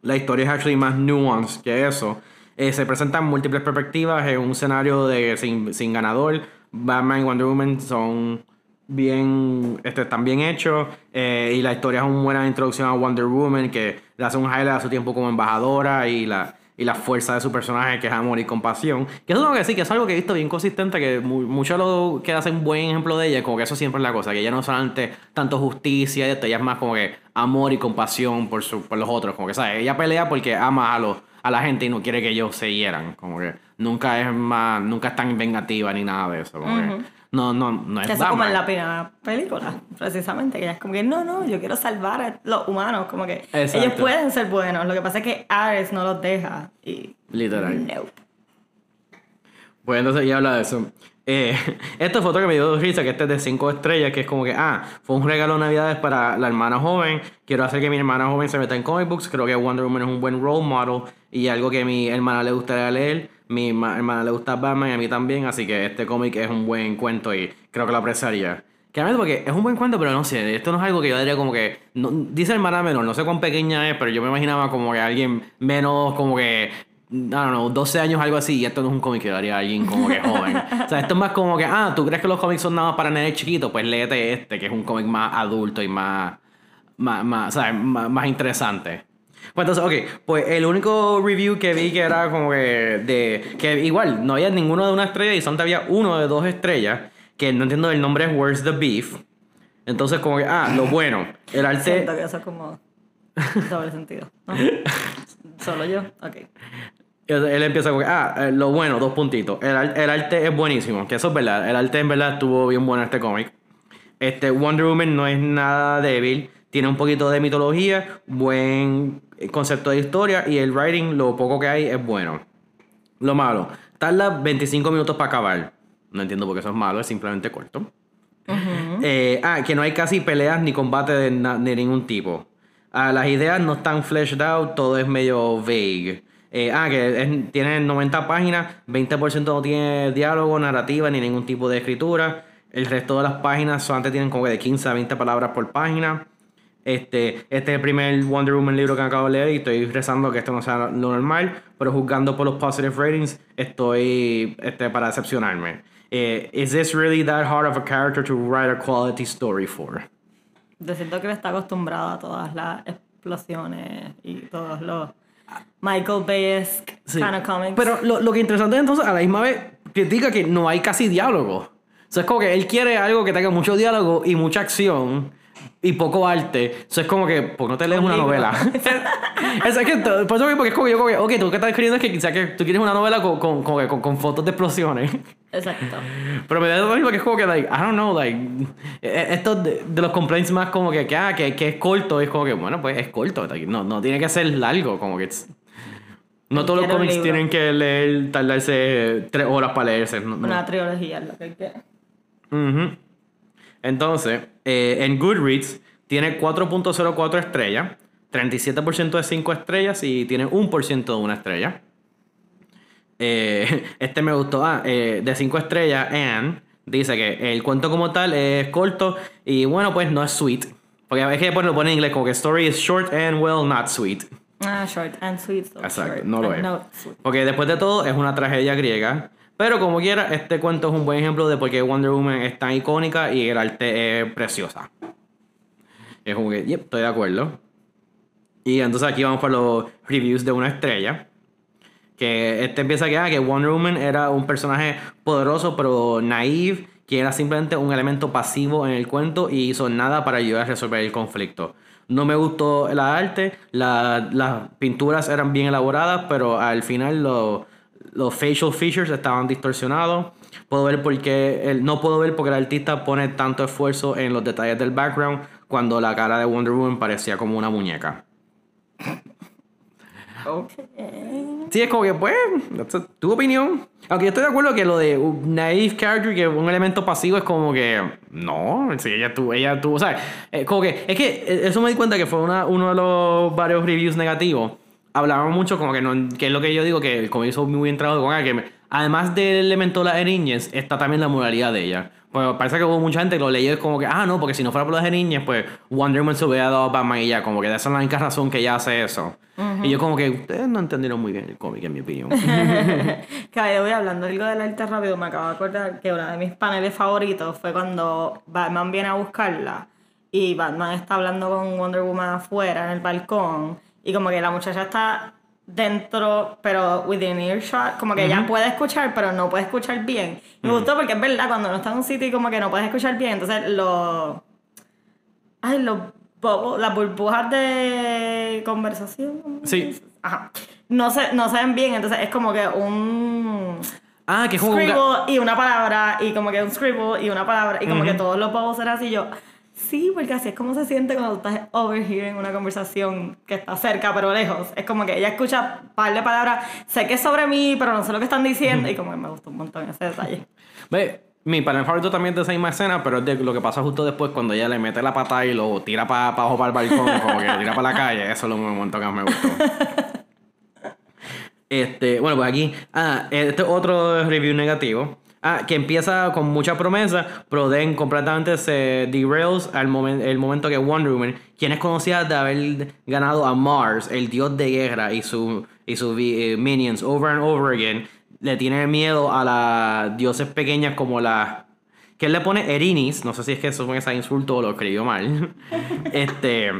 la historia es actually más nuanced que eso. Eh, se presentan múltiples perspectivas en un escenario de sin, sin ganador. Batman y Wonder Woman son bien este, están bien hechos eh, y la historia es una buena introducción a Wonder Woman que le hace un highlight a su tiempo como embajadora y la, y la fuerza de su personaje que es amor y compasión que eso tengo que decir que es algo que he visto bien consistente que mu mucho lo que hace un buen ejemplo de ella como que eso siempre es la cosa que ella no solamente tanto justicia ella es más como que amor y compasión por, su, por los otros como que sabes ella pelea porque ama a los a la gente y no quiere que ellos se hieran como que nunca es más nunca es tan vengativa ni nada de eso como que no no no es Que eso como Batman. en la primera película, precisamente, que ella es como que, no, no, yo quiero salvar a los humanos, como que Exacto. ellos pueden ser buenos, lo que pasa es que Ares no los deja y... Literal. Nope. Pues entonces ya habla de eso. Eh, esta foto que me dio risa, que este es de 5 estrellas, que es como que, ah, fue un regalo de Navidades para la hermana joven. Quiero hacer que mi hermana joven se meta en comic books. Creo que Wonder Woman es un buen role model y algo que a mi hermana le gustaría leer. Mi ma- hermana le gusta Batman y a mí también, así que este cómic es un buen cuento y creo que lo apreciaría. Que a mí porque es un buen cuento, pero no sé, esto no es algo que yo diría como que. no- dice hermana menor, no sé cuán pequeña es, pero yo me imaginaba como que alguien menos, como que. Don't know, 12 años, algo así, y esto no es un cómic que daría a alguien como que joven. o sea, esto es más como que, ah, ¿tú crees que los cómics son nada más para nenes chiquitos? Pues léete este, que es un cómic más adulto y más. más, más, ¿sabes? más, más interesante. Pues entonces, ok, pues el único review que vi que era como que de. que igual, no había ninguno de una estrella y solamente había uno de dos estrellas, que no entiendo el nombre es Where's the Beef. Entonces, como que, ah, lo bueno, el arte. Siento que eso es como doble sentido. ¿no? Solo yo, ok. Él, empieza con que, ah, eh, lo bueno, dos puntitos. El, el arte es buenísimo, que eso es verdad. El arte en verdad estuvo bien bueno en este cómic. Este Wonder Woman no es nada débil. Tiene un poquito de mitología, buen concepto de historia y el writing, lo poco que hay, es bueno. Lo malo, tarda 25 minutos para acabar. No entiendo por qué eso es malo, es simplemente corto. Eh, ah, que no hay casi peleas ni combate de, ningún tipo. Ah, las ideas no están fleshed out, todo es medio vague. Eh, ah, que es- tiene 90 páginas, 20% no tiene diálogo, narrativa ni ningún tipo de escritura. El resto de las páginas solamente tienen como que de 15 a 20 palabras por página. Este, este es el primer Wonder Woman libro que acabo de leer y estoy rezando que esto no sea lo normal, pero juzgando por los positive ratings estoy este, para decepcionarme. Eh, is this really that hard of a character to write a quality story for? Yo siento que está acostumbrado a todas las explosiones y todos los Michael Bay-esque Sí. kind of comics. Pero lo, lo que interesante es entonces, a la misma vez, critica que no hay casi diálogo. O sea, es como que él quiere algo que tenga mucho diálogo y mucha acción y poco arte. O sea, es como que, ¿por qué no te lees Un una novela? es, es que, por eso mismo, porque es como que yo, como que, ok, tú que estás escribiendo es que quizás que tú quieres una novela con, con, que con, con fotos de explosiones. Exacto. Pero me da lo mismo que es como que, like, I don't know, like, eh, esto de, de los complaints más como que, que, ah, que, que es corto, es como que, bueno, pues es corto, no, no tiene que ser largo, como que it's- no todos los cómics tienen que leer, tardarse tres horas para leerse. no- no. Una trilogía es lo que quiere. Ujú. Entonces, eh, en Goodreads tiene 4.04 estrellas, 37% de 5 estrellas y tiene 1% de una estrella. Eh, este me gustó. Ah, eh, de 5 estrellas, Anne dice que el cuento como tal es corto y bueno, pues no es sweet. Porque a veces lo pone en inglés como que story is short and well not sweet. Ah, short and sweet. so Exacto, short no lo and es. Porque después de todo es una tragedia griega. Pero como quiera, este cuento es un buen ejemplo de por qué Wonder Woman es tan icónica y el arte es preciosa. Es como que, yep, estoy de acuerdo. Y entonces aquí vamos por los reviews de una estrella. Que este empieza que, ah, que Wonder Woman era un personaje poderoso pero naive, que era simplemente un elemento pasivo en el cuento y hizo nada para ayudar a resolver el conflicto. No me gustó la arte, la- las pinturas eran bien elaboradas, pero al final lo- los facial features estaban distorsionados. Puedo ver por qué el- no puedo ver porque el artista pone tanto esfuerzo en los detalles del background cuando la cara de Wonder Woman parecía como una muñeca. Sí, es como que, pues, that's a- tu opinión. Aunque yo estoy de acuerdo que lo de naive character, que un elemento pasivo es como que, no, sí, ella tuvo, ella tuvo, o sea, eh, como que, es que eh, eso me di cuenta que fue una- uno de los varios reviews negativos. Hablaban mucho como que, no, que es lo que yo digo, que como hizo muy bien trabajo con me- además del elemento de las niñez, está también la moralidad de ella. Pues parece que hubo mucha gente que lo leyó como que, ah, no, porque si no fuera por las niñas, pues Wonder Woman se hubiera dado a Batman y ya, como que esa es la única razón que ella hace eso. Y yo como que, ustedes no entendieron muy bien el cómic, en mi opinión. Que ahí voy hablando algo del arte rápido, me acabo de acordar que uno de mis paneles favoritos fue cuando Batman viene a buscarla y Batman está hablando con Wonder Woman afuera en el balcón y como que la muchacha está dentro, pero within earshot, como que ella puede escuchar, pero no puede escuchar bien. Me gustó porque es verdad, cuando uno está en un sitio y como que no puedes escuchar bien, entonces los... Ay, los bubbles, las burbujas de conversación. ¿cómo se Sí. Ajá. No se, no se ven bien, entonces es como que un ah, que es un scribble y una palabra, y como que un scribble y una palabra, y como que todos los bubbles eran así. Yo, sí, porque así es como se siente cuando estás overhearing una conversación que está cerca pero lejos. Es como que ella escucha un par de palabras, sé que es sobre mí, pero no sé lo que están diciendo, y como que me gustó un montón ese detalle. Ve, mi panel favorito también es de esa misma escena, pero es de lo que pasa justo después cuando ella le mete la pata y lo tira para abajo para el balcón, como que lo tira para la calle. Eso es lo momento que más me gustó. Este, bueno, pues aquí, ah, este es otro review negativo. Ah, que empieza con mucha promesa, pero then completamente se derails al momen- el momento que Wonder Woman, quien es conocida de haber ganado a Mars, el dios de guerra, y sus y eh, minions over and over again, le tiene miedo a las dioses pequeñas como la que él le pone Erinis, no sé si es que eso es un insulto o lo escribió mal. este.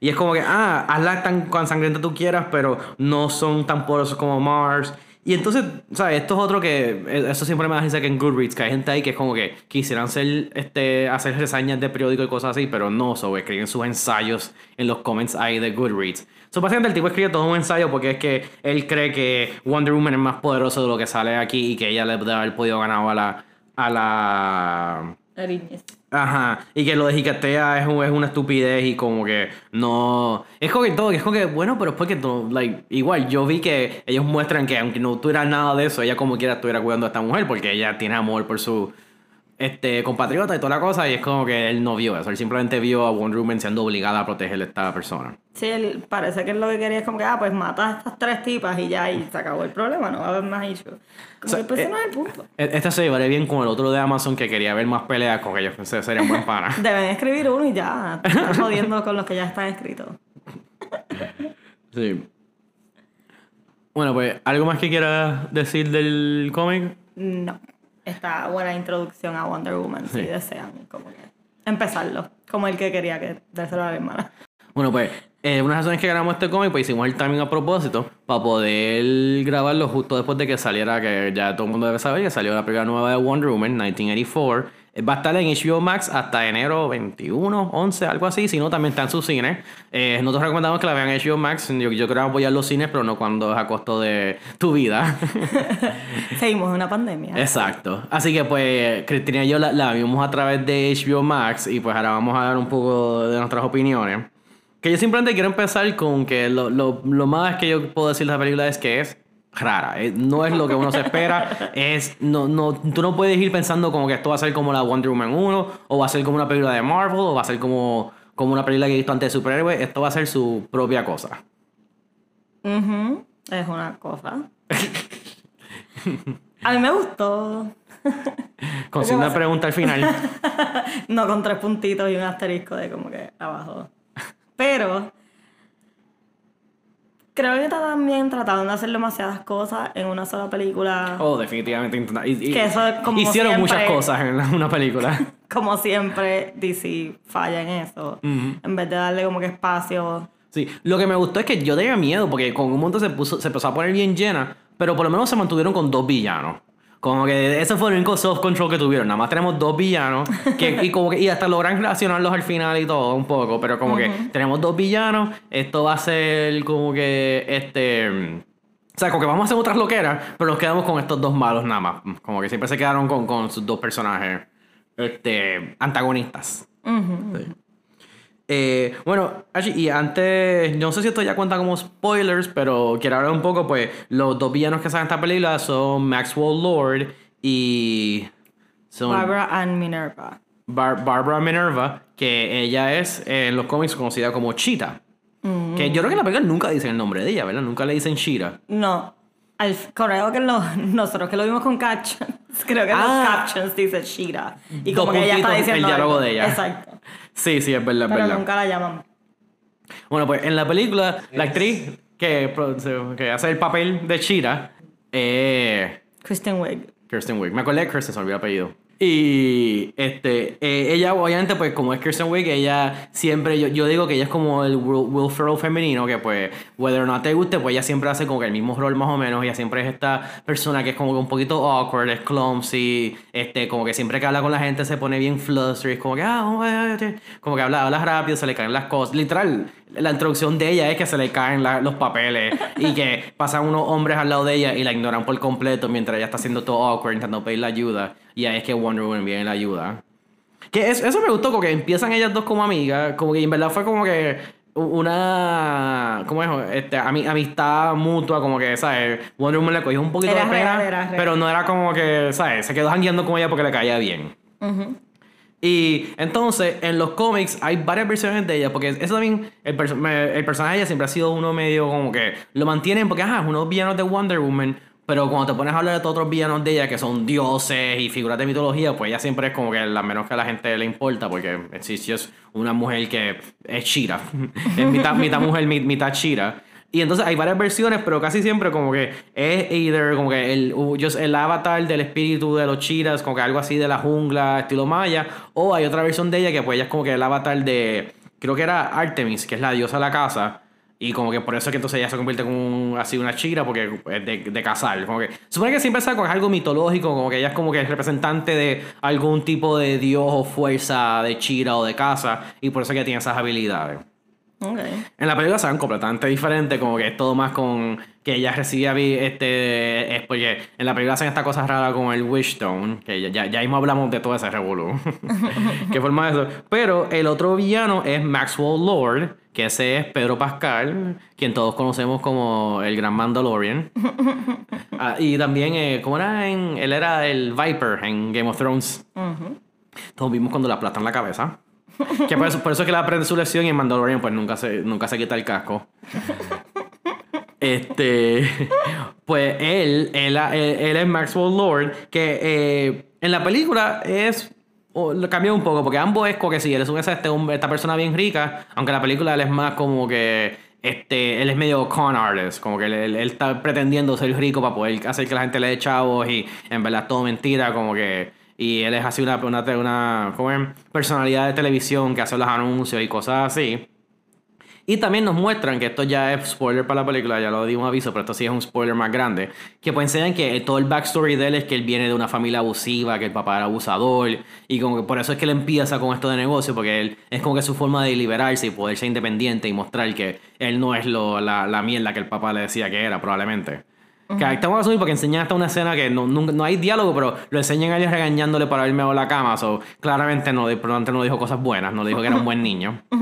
Y es como que, ah, hazla tan tan sangrienta tú quieras, pero no son tan poderosos como Mars. Y entonces, ¿sabes? Esto es otro que. eh, Eso siempre me da risa que en Goodreads, que hay gente ahí que es como que quisieran hacer, este, hacer reseñas de periódico y cosas así, pero no, so, escriben sus ensayos en los comments ahí de Goodreads. So, básicamente el tipo escribe todo un ensayo porque es que él cree que Wonder Woman es más poderoso de lo que sale aquí y que ella le debe haber podido ganar a la. a la. Ajá, y que lo de Jicatea es, es una estupidez y como que no... Es como que todo, es como que, bueno, pero es porque no, like, igual yo vi que ellos muestran que aunque no tuviera nada de eso, ella como quiera estuviera cuidando a esta mujer porque ella tiene amor por su este compatriota y toda la cosa y es como que él no vio eso, él simplemente vio a Wonder Woman siendo obligada a proteger a esta persona. Sí, él parece que lo que quería es como que, ah, pues mata a estas tres tipas y ya, y se acabó el problema, no va a haber más issues. Como sea, que pues eh, no es el punto. E- Este se llevaría bien con el otro de Amazon que quería ver más peleas con ellos, ese sería un buen pana. Deben escribir uno y ya, están jodiendo con los que ya están escritos. Sí. Bueno, pues, ¿algo más que quieras decir del cómic? No. Esta buena introducción a Wonder Woman si desean como que empezarlo, como el que quería que dárselo a la hermana. Bueno, pues, eh, una de las razones que grabamos este cómic, pues hicimos el timing a propósito para poder grabarlo justo después de que saliera, que ya todo el mundo debe saber que salió la primera nueva de Wonder Woman, 1984. Va a estar en HBO Max hasta enero 21, 11, algo así. Si no, también está en sus cines. Eh, nosotros recomendamos que la vean en HBO Max. Yo, yo creo apoyar los cines, pero no cuando es a costo de tu vida. Seguimos en una pandemia. Exacto. Así que pues Cristina y yo la, la vimos a través de HBO Max y pues ahora vamos a dar un poco de nuestras opiniones. Que yo simplemente quiero empezar con que lo, lo, lo más que yo puedo decir de la película es que es rara. Eh, No es lo que uno se espera. es, no, no, tú no puedes ir pensando como que esto va a ser como la Wonder Woman 1 o va a ser como una película de Marvel o va a ser como, como una película que he visto antes de superhéroes. Esto va a ser su propia cosa. Ujú, Es una cosa. A mí me gustó. Con una pregunta al final. No con tres puntitos y un asterisco de como que abajo. Pero creo que también trataron de hacer demasiadas cosas en una sola película. Oh, definitivamente. y- y- Que eso es como Hicieron siempre. muchas cosas en una película. Como siempre, DC falla en eso. En vez de darle como que espacio. Sí, lo que me gustó es que yo tenía miedo porque con un momento se, puso, se empezó a poner bien llena, pero por lo menos se mantuvieron con dos villanos. Como que ese fue el único self-control que tuvieron. Nada más tenemos dos villanos que, y, como que, y hasta logran relacionarlos al final y todo un poco, pero como que tenemos dos villanos, esto va a ser como que este... O sea, como que vamos a hacer otras loqueras, pero nos quedamos con estos dos malos nada más. Como que siempre se quedaron con, con sus dos personajes este, antagonistas. Sí. Eh, bueno, y antes, no sé si esto ya cuenta como spoilers, pero quiero hablar un poco, pues los dos villanos que salen en esta película son Maxwell Lord y... Son Barbara and Minerva. Bar- Barbara Minerva, que ella es eh, en los cómics conocida como Cheetah. Que yo creo que en la película nunca dicen el nombre de ella, ¿verdad? Nunca le dicen Cheetah. No. Al, creo que lo- nosotros que lo vimos con captions, creo que en Ah. los captions dice Shira. Y como que ella está puntitos, el diciendo. diálogo algo. de ella. Exacto. Sí, sí, es verdad, es Pero verdad. nunca la llaman. Bueno, pues en la película, la actriz que, pro- que hace el papel de Cheetah eh, Kristen Wiig. Kirsten Wiig. Me acordé de Kirsten, se me olvidó el apellido. Y este, eh, ella obviamente pues como es Kirsten Wiig, ella siempre, yo, yo digo que ella es como el Will, Will Ferrell femenino, que pues, whether or not te guste, pues ella siempre hace como que el mismo rol más o menos, ella siempre es esta persona que es como que un poquito awkward, es clumsy, este, como que siempre que habla con la gente se pone bien flustered, como que, ah, como que habla, habla rápido, se le caen las cosas, literal, la introducción de ella es que se le caen la- los papeles y que pasan unos hombres al lado de ella y la ignoran por completo mientras ella está haciendo todo awkward, intentando pedir la ayuda. Y ahí es que Wonder Woman viene la ayuda. Que es- eso me gustó, porque empiezan ellas dos como amigas, como que en verdad fue como que una ¿cómo es? Este, ami- amistad mutua, como que, ¿sabes? Wonder Woman le cogió un poquito Era de pena, real, pero no era como que, ¿sabes? Se quedó jangueando con ella porque le caía bien. Y entonces, en los cómics hay varias versiones de ella, porque eso también, el, perso- el personaje siempre ha sido uno medio como que lo mantienen porque, ajá, es unos villanos de Wonder Woman, pero cuando te pones a hablar de todos otros villanos de ella, que son dioses y figuras de mitología, pues ella siempre es como que la menos que a la gente le importa, porque sí es una mujer que es Shira, es mitad, mitad mujer, mi- mitad Shira. Y entonces hay varias versiones, pero casi siempre como que es either como que el, el avatar del espíritu de los chiras, como que algo así de la jungla, estilo maya, o hay otra versión de ella que pues ella es como que el avatar de, creo que era Artemis, que es la diosa de la casa, y como que por eso es que entonces ella se convierte como un- así una chira, porque es de, de cazar, como que, supone que siempre con algo mitológico, como que ella es como que el representante de algún tipo de dios o fuerza de chira o de caza, y por eso es que tiene esas habilidades. En la película se ven completamente diferentes, como que es todo más con que ella recibía este es porque en la película hacen esta cosa rara con el Wishstone, que ya, ya, ya mismo hablamos de todo ese revolú. que forma eso. Pero el otro villano es Maxwell Lord, que ese es Pedro Pascal, quien todos conocemos como el gran Mandalorian. Ah, y también, eh, ¿cómo era? En, él era el Viper en Game of Thrones. Todos vimos cuando le aplastan la cabeza. Que por eso, por eso es que le aprende su lección y en Mandalorian pues nunca se, nunca se quita el casco. Este, pues él, él, él, es Maxwell Lord, que eh, en la película es, lo cambió un poco, porque ambos es como que sí, él es un, este, esta persona bien rica, aunque en la película él es más como que este, él es medio con artist, como que él, está pretendiendo ser rico para poder hacer que la gente le dé chavos y en verdad todo mentira, como que... Y él es así una, una, una personalidad de televisión que hace los anuncios y cosas así. Y también nos muestran que esto ya es spoiler para la película, ya lo di un aviso, pero esto sí es un spoiler más grande. Que pues enseñan que todo el backstory de él es que él viene de una familia abusiva, que el papá era abusador, y como que por eso es que él empieza con esto de negocio, porque él es como que su forma de liberarse y poder ser independiente y mostrar que él no es lo, la, la mierda que el papá le decía que era, probablemente. Que ahí estamos asumiendo porque enseñan hasta una escena que no, nunca- no hay diálogo, pero lo enseñan a él regañándole para haberme a la cama. So, claramente no, probablemente no dijo cosas buenas, no le dijo que era un buen niño.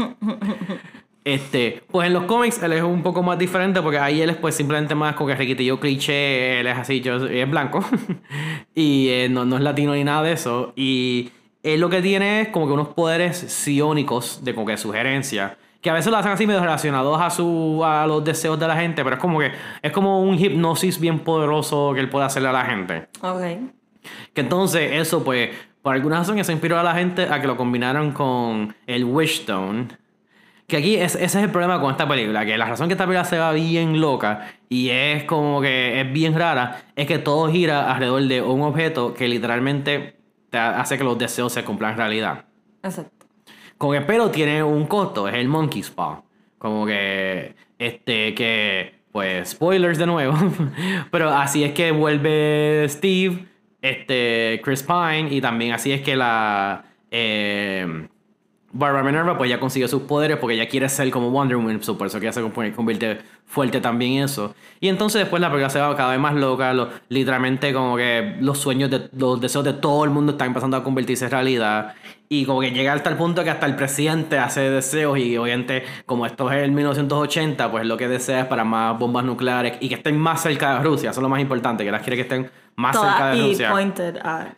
Este, pues en los cómics él es un poco más diferente porque ahí él es pues simplemente más como que requitillo cliché, él es así, yo, es blanco y eh, no, no es latino ni nada de eso y él lo que tiene es como que unos poderes psiónicos de como que sugerencia que a veces lo hacen así medio relacionados a su a los deseos de la gente, pero es como que es como un hipnosis bien poderoso que él puede hacerle a la gente. Ok. Que entonces eso, pues, por alguna razón eso inspiró a la gente a que lo combinaran con el Wishstone. Que aquí es, ese es el problema con esta película, que la razón que esta película se va bien loca y es como que es bien rara, es que todo gira alrededor de un objeto que literalmente te hace que los deseos se cumplan en realidad. Exacto. Con que pero tiene un costo, es el Monkey's Paw. Como que, este, que, pues, spoilers de nuevo. pero así es que vuelve Steve, este, Chris Pine, y también así es que la, eh, Barbara Minerva, pues ya consiguió sus poderes porque ella quiere ser como Wonder Woman, so por eso que ella se compone- convierte fuerte también en eso. Y entonces después la película se va cada vez más loca, lo- literalmente como que los sueños, de, los deseos de todo el mundo están empezando a convertirse en realidad. Y como que llega hasta el punto que hasta el presidente hace deseos y obviamente como esto es el 1980, pues lo que desea es para más bombas nucleares y que estén más cerca de Rusia, eso es lo más importante, que las quiere que estén más cerca de Rusia. pointed at.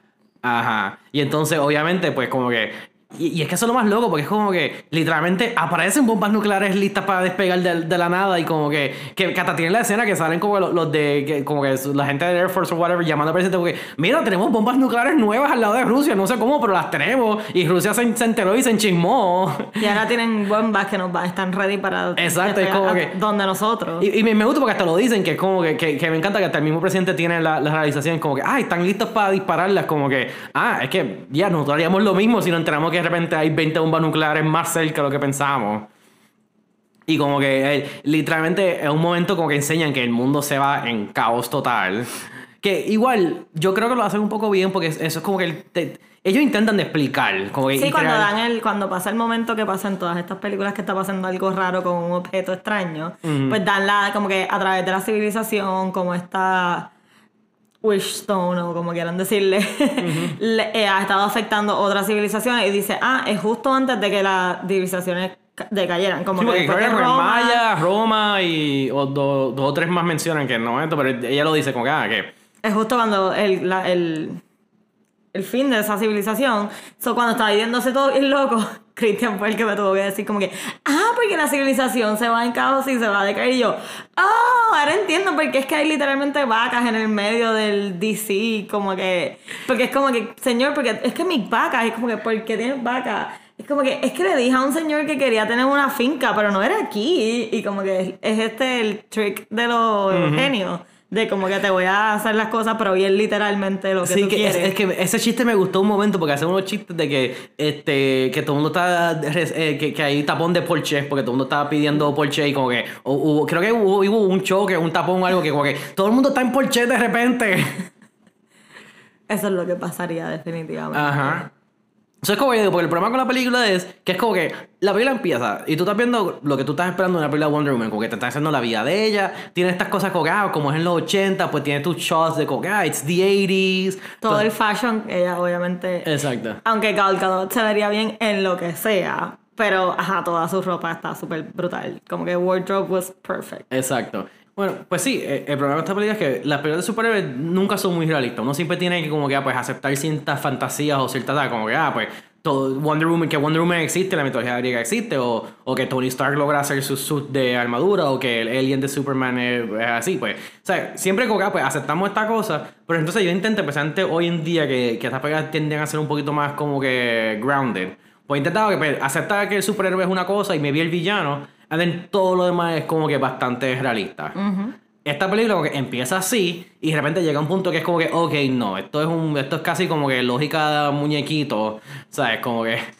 Ajá. Y entonces, obviamente, pues como que. Y, y es que eso es lo más loco, porque es como que literalmente aparecen bombas nucleares listas para despegar de, de la nada y como que, que, que hasta tienen la escena que salen como los, los de, que- como que la gente del Air Force o whatever llamando al presidente porque, mira, tenemos bombas nucleares nuevas al lado de Rusia, no sé cómo, pero las tenemos. Y Rusia se, se enteró y se enchismó. Y ahora tienen bombas que nos van, están ready para Exacto, es como a- que- donde nosotros. Y, y me, me gusta porque hasta lo dicen, que es como que, que, que me encanta que hasta el mismo presidente tiene la, la realización, como que, ah, están listos para dispararlas, como que, ah, es que ya nosotros haríamos lo mismo si nos enteramos que de repente hay 20 bombas nucleares más cerca de lo que pensábamos. Y como que eh, literalmente es un momento como que enseñan que el mundo se va en caos total. Que igual, yo creo que lo hacen un poco bien porque eso es como que el- te- ellos intentan de explicar. Como que, Sí, cuando crear- dan el, cuando pasa el momento que pasa en todas estas películas que está pasando algo raro con un objeto extraño, pues dan la, como que a través de la civilización, como esta Wishstone o como quieran decirle, le- eh, ha estado afectando otras civilizaciones y dice, ah, es justo antes de que las civilizaciones ca- decayeran, como Sí, que después de Roma- Maya, Roma y o do- dos o tres más mencionan que no esto, pero ella lo dice como que, ah, que Es justo cuando el, la- el, el fin de esa civilización. So, cuando estaba yéndose todo bien loco, Christian fue el que me tuvo que decir como que, ah, porque la civilización se va en caos y se va a decaer. Y yo, oh, ahora entiendo porque es que hay literalmente vacas en el medio del DC, como que, porque es como que, señor, porque es que mis vacas, es como que, ¿por qué tienes vacas? Es como que, es que le dije a un señor que quería tener una finca, pero no era aquí. Y como que es este el trick de los genios. De como que te voy a hacer las cosas, pero bien literalmente lo que Sí, tú que es, quieres. es que ese chiste me gustó un momento porque hace unos chistes de que este que todo el mundo está eh, que, que hay tapón de Porsche porque todo el mundo estaba pidiendo Porsche y como que o- hubo- creo que hubo, hubo un choque, un tapón o algo que como que todo el mundo está en Porsche de repente. Eso es lo que pasaría definitivamente. Ajá. Eso es como que, porque el problema con la película es que es como que la película empieza y tú estás viendo lo que tú estás esperando de una película de Wonder Woman, como que te están haciendo la vida de ella, tiene estas cosas como que, ah, como es en los 80, pues tiene tus shots de como que, ah, it's the 80s. Todo el fashion, ella obviamente... Exacto. Aunque Gal Gadot se vería bien en lo que sea, pero ajá, toda su ropa está súper brutal. Como que wardrobe was perfect. Exacto. Bueno, pues sí, eh, el problema de esta película es que las películas de superhéroes nunca son muy realistas. Uno siempre tiene que como que ah, pues aceptar ciertas fantasías o ciertas ah, como que ah, pues todo Wonder Woman, que Wonder Woman existe, la mitología griega existe, o, o que Tony Stark logra hacer su suit de armadura, o que el alien de Superman es, es así, pues. O sea, siempre como que ah, pues aceptamos esta cosa, pero entonces yo intento, especialmente hoy en día, que, que estas películas tienden a ser un poquito más como que grounded. Pues intentaba que pues, aceptar que el superhéroe es una cosa y me vi el villano, And then todo lo demás es como que bastante realista. Esta película como que empieza así y de repente llega un punto que es como que, ok, no, esto es un esto es casi como que lógica de muñequito, ¿sabes? Como que...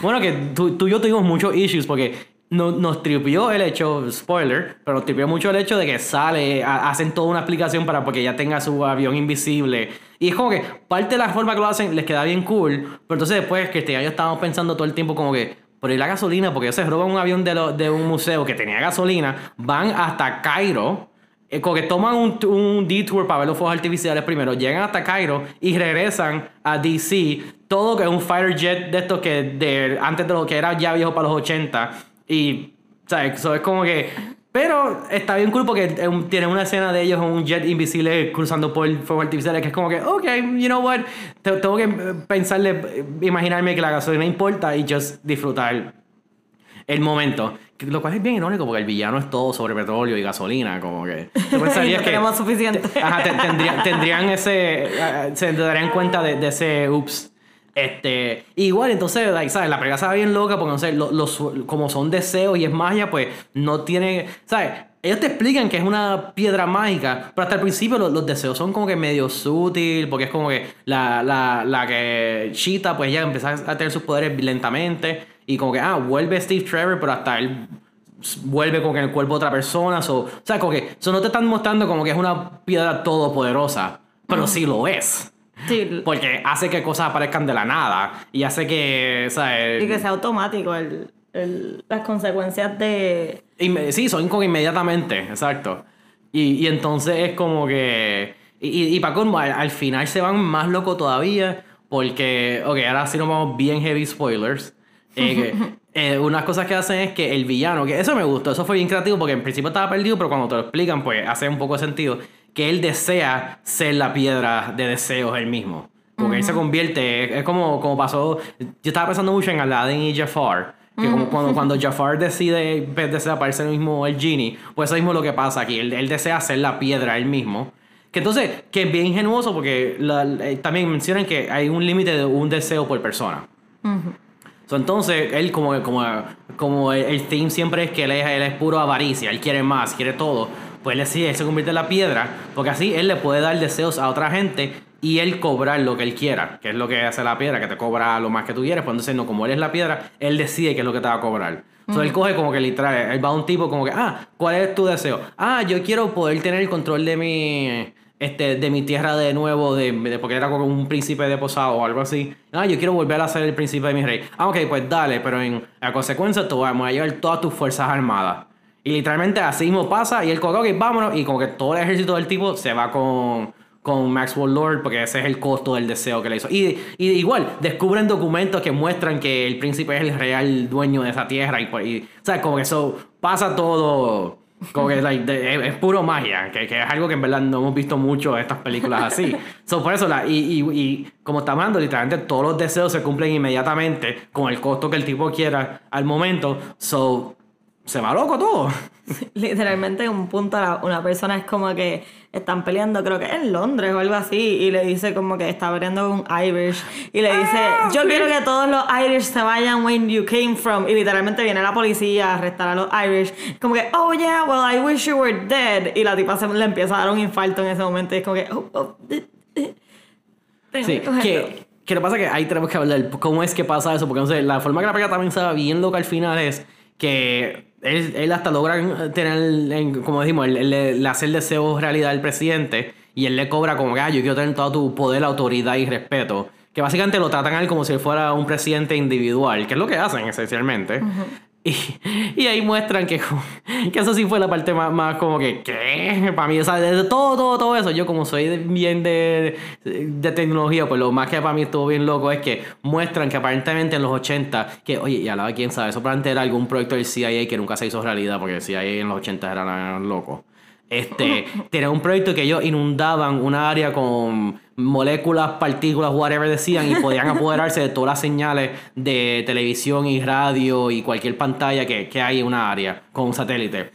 Bueno, que tú, tú y yo tuvimos muchos issues porque no, nos tripió el hecho, spoiler, pero nos tripió mucho el hecho de que sale, ha- hacen toda una explicación para porque ya tenga su avión invisible. Y es como que parte de la forma que lo hacen les queda bien cool, pero entonces después que este año estábamos pensando todo el tiempo como que, por ir la gasolina, porque ellos se roban un avión de, lo- de un museo que tenía gasolina, van hasta Cairo. eh, Como que toman un, un detour para ver los fuegos artificiales primero, llegan hasta Cairo y regresan a DC. Todo que es un fighter jet de estos que de, antes de lo que era ya viejo para los 80. Y, ¿sabes? Eso es como que. Pero está bien cool porque tiene una escena de ellos en un jet invisible cruzando por fuegos artificiales que es como que, ok, you know what, Te- tengo que pensarle, imaginarme que la gasolina importa y just disfrutar el momento. Lo cual es bien irónico porque el villano es todo sobre petróleo y gasolina, como que... Y pensarías no que- tenemos suficiente. Ajá, te- tendría- tendrían ese. eh, se darían cuenta de, de ese ups. Este. Igual, entonces, like, ¿sabes? La película estaba bien loca porque, no sé, lo- los, como son deseos y es magia, pues no tiene. ¿Sabes? Ellos te explican que es una piedra mágica, pero hasta el principio los, los deseos son como que medio sutil, porque es como que la, la, la que Cheetah, pues ya empieza a tener sus poderes lentamente, y como que, ah, vuelve Steve Trevor, pero hasta él vuelve como que en el cuerpo de otra persona. so- o sea, como que eso no te están mostrando como que es una piedra todopoderosa, pero sí lo es. Sí, Porque hace que cosas aparezcan de la nada y hace que, ¿sabes? y que sea automático el, el- las consecuencias de... Inme- sí, son como inmediatamente, exacto. Y, y entonces es como que. Y, y, para colmo, al, al final se van más locos todavía. Porque, ok, ahora sí nos vamos bien heavy spoilers. Eh, eh, unas cosas que hacen es que el villano, que eso me gustó, eso fue bien creativo porque en principio estaba perdido, pero cuando te lo explican, pues hace un poco de sentido. Que él desea ser la piedra de deseos él mismo. Porque él se convierte, es como, como pasó. Yo estaba pensando mucho en Aladdin y Jafar. Que como cuando, cuando Jafar decide de desaparecer el mismo el genie, pues eso mismo es lo que pasa aquí. Él, él desea ser la piedra él mismo. Que entonces, que es bien ingenuoso porque la- eh, también mencionan que hay un límite de un deseo por persona. So, entonces, él como, como, como el, el theme siempre es que él es, él es puro avaricia, él quiere más, quiere todo. Pues él decide, él se convierte en la piedra, porque así él le puede dar deseos a otra gente y él cobrar lo que él quiera, que es lo que hace la piedra, que te cobra lo más que tú quieres. Pues entonces, no, como él es la piedra, él decide qué es lo que te va a cobrar. Entonces él coge como que literal, él va a un tipo como que, ah, ¿cuál es tu deseo? Ah, yo quiero poder tener el control de mi, este, de mi tierra de nuevo, de, de- porque era como un príncipe de posado o algo así. Ah, yo quiero volver a ser el príncipe de mi rey. Ah, ok, pues dale, pero en a consecuencia te vamos a llevar todas tus fuerzas armadas. Y literalmente así mismo pasa y él como, ok, vámonos. Y como que todo el ejército del tipo se va con, con Maxwell Lord porque ese es el costo del deseo que le hizo. Y, y igual, descubren documentos que muestran que el príncipe es el real dueño de esa tierra. Y, y ¿sabes? Como que eso pasa todo. Como que like, de- es, es puro magia, que, que es algo que en verdad no hemos visto mucho de estas películas así. so, por eso, la, y, y, y como estamos hablando, literalmente todos los deseos se cumplen inmediatamente con el costo que el tipo quiera al momento. So, se va loco todo. Literalmente en un punto la- una persona es como que están peleando, creo que en Londres o algo así, y le dice como que está peleando con un Irish y le dice, yo quiero que todos los Irish se vayan where you came from, y literalmente viene la policía a arrestar a los Irish, como que, oh yeah, well I wish you were dead, y la tipa se le empieza a dar un infarto en ese momento, y es como que, oh, oh, eh, eh. Tengo Sí, que que, que lo pasa es que ahí tenemos que hablar cómo es que pasa eso, porque no sé, la forma que la película también estaba bien loca al final es que él, él hasta logra tener, en- como le hace el deseo realidad al presidente y él le cobra como que, ah, yo quiero tener todo tu poder, autoridad y respeto. Que básicamente lo tratan a él como si él fuera un presidente individual, que es lo que hacen esencialmente. Y, y ahí muestran que, eso sí fue la parte más, más como que, ¿qué? Para mí, o sea, de todo, todo, todo eso, yo como soy de- bien de, de tecnología, pues lo más que para mí estuvo bien loco es que muestran que aparentemente en los 80, que, oye, y a la vez, quién sabe, eso probablemente era algún proyecto del CIA que nunca se hizo realidad, porque el CIA en los 80 eran locos. Este, tenía un proyecto que ellos inundaban una área con moléculas, partículas, whatever decían, y podían apoderarse de todas las señales de televisión y radio y cualquier pantalla que, que hay en una área con un satélite.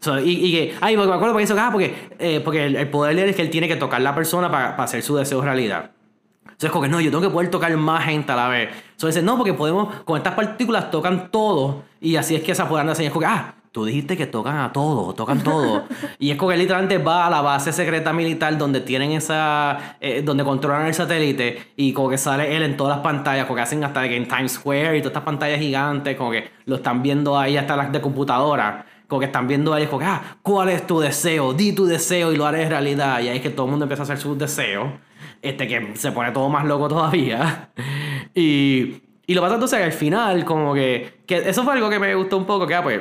So, y, y que, ay, me acuerdo porque eso, ah, porque, eh, porque el, poder de él es que él tiene que tocar la persona para, para hacer su deseo realidad. Entonces, como que no, yo tengo que poder tocar más gente a la vez. Entonces, no, porque podemos, con estas partículas tocan todo y así es que se apoderan de la señal. Es como que, ah, tú dijiste que tocan a todo, tocan todo. y es como que literalmente va a la base secreta militar donde tienen esa, eh, donde controlan el satélite y como que sale él en todas las pantallas, como que hacen hasta en Times Square y todas estas pantallas gigantes, como que lo están viendo ahí hasta las de computadora. Como que están viendo ahí, como que, ah, ¿cuál es tu deseo? Di tu deseo y lo haré realidad. Y ahí es que todo el mundo empieza a hacer sus deseos. Este que se pone todo más loco todavía. y, y lo pasa entonces que al final, como que, que eso fue algo que me gustó un poco, que ah, pues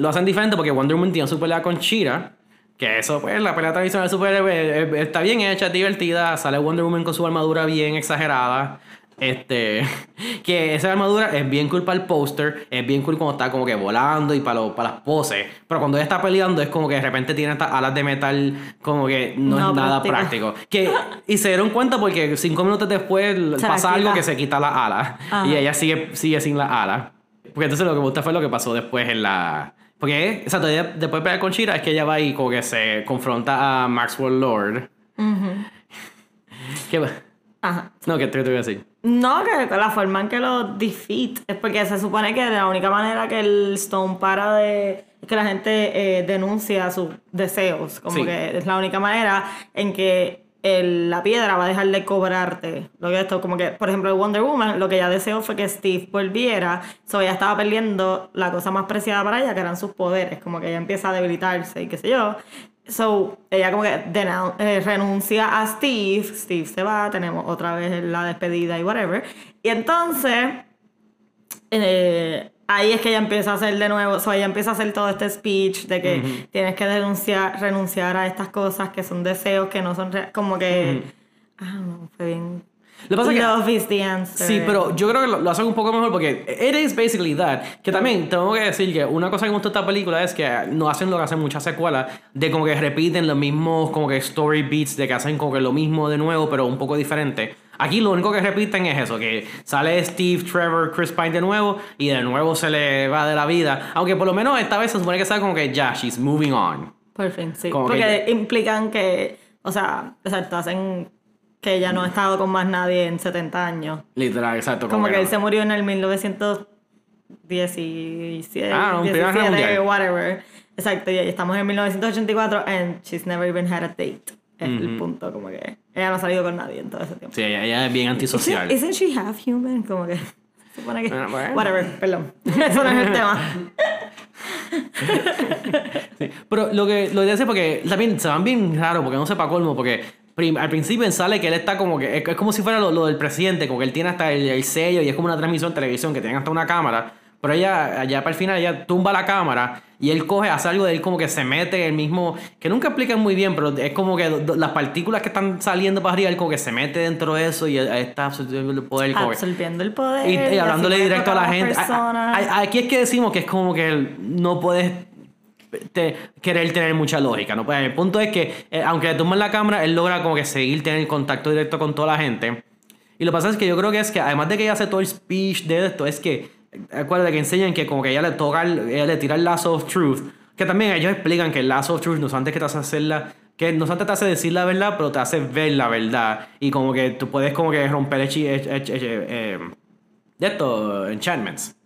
lo hacen diferente porque Wonder Woman tiene su pelea con Shira. Que eso, pues, la pelea tradicional de superhéroe eh, eh, está bien hecha, es divertida. Sale Wonder Woman con su armadura bien exagerada. Este, que esa armadura es bien cool para el póster, es bien cool cuando está como que volando y para, para las poses, pero cuando ella está peleando es como que de repente tiene estas alas de metal como que no, es nada práctico. Que, y se dieron cuenta porque cinco minutos después pasa algo que se quita las alas y ella sigue, sigue sin las alas. Porque entonces lo que me gusta fue lo que pasó después en la... Porque, o sea, después de pelear con Shira es que ella va y como que se confronta a Maxwell Lord. ¿Qué va? Ajá. No, ¿qué te, voy a decir? No, que la forma en que lo defeat es porque se supone que la única manera que el Stone para de que la gente eh, denuncia sus deseos, como que es la única manera en que la piedra va a dejar de cobrarte. Lo que esto, como que, por ejemplo, Wonder Woman, lo que ella deseó fue que Steve volviera. So ella estaba perdiendo la cosa más preciada para ella, que eran sus poderes. Como que ella empieza a debilitarse y qué sé yo. So, ella como que eh, renuncia a Steve, Steve se va, tenemos otra vez la despedida y whatever. Y entonces, eh, ahí es que ella empieza a hacer de nuevo, o sea, ella empieza a hacer todo este speech de que tienes que denunciar, renunciar a estas cosas que son deseos, que no son como que... Ah, no, fue bien lo pasa Love que, is the answer. Sí, pero yo creo que lo, hacen un poco mejor porque it is basically that. Que también tengo que decir que una cosa que me gusta de esta película es que no hacen lo que hacen muchas secuelas, de como que repiten los mismos como que story beats, de que hacen como que lo mismo de nuevo, pero un poco diferente. Aquí lo único que repiten es eso, que sale Steve, Trevor, Chris Pine de nuevo y de nuevo se le va de la vida. Aunque por lo menos esta vez se supone que sale como que ya, she's moving on. Perfecto, sí. Porque implican que, o sea, exacto, hacen que ella no ha estado con más nadie en 70 años. Literal, exacto. Como, que, él se murió en el 1917, ah, 17, whatever. Exacto, y estamos en 1984 and she's never even had a date. Es el punto, como que ella no ha salido con nadie en todo ese tiempo. Sí, ella, es bien antisocial. Isn't, she half human? Como que supone que... Whatever, perdón. Eso no es el tema. sí. Pero lo que lo dice porque también se van bien raro porque no sepa colmo porque al principio sale que él está como que. Es, como si fuera lo, del presidente, como que él tiene hasta el, sello y es como una transmisión de televisión que tiene hasta una cámara. Pero ella, allá para el final, ella tumba la cámara y él coge, hace algo de él como que se mete el mismo. Que nunca explican muy bien, pero es como que las partículas que están saliendo para arriba, él como que se mete dentro de eso y está absorbiendo el poder. Absorbiendo el poder. Y, hablándole directo a la gente. aquí es que decimos que es como que no puedes querer tener mucha lógica, ¿no? Pues el punto es que, eh, aunque le tumban la cámara, él logra como que seguir tener contacto directo con toda la gente. Y lo que pasa es que yo creo que es que, además de que ella hace todo el speech de esto, es que, acuérdate que enseñan que como que ella le toca, ella le tira el lazo of truth. Que también ellos explican que el lazo of truth no antes que te hace hacerla que no antes te hace decir la verdad, pero te hace ver la verdad. Y como que tú puedes como que romper eh, de esto, enchantments.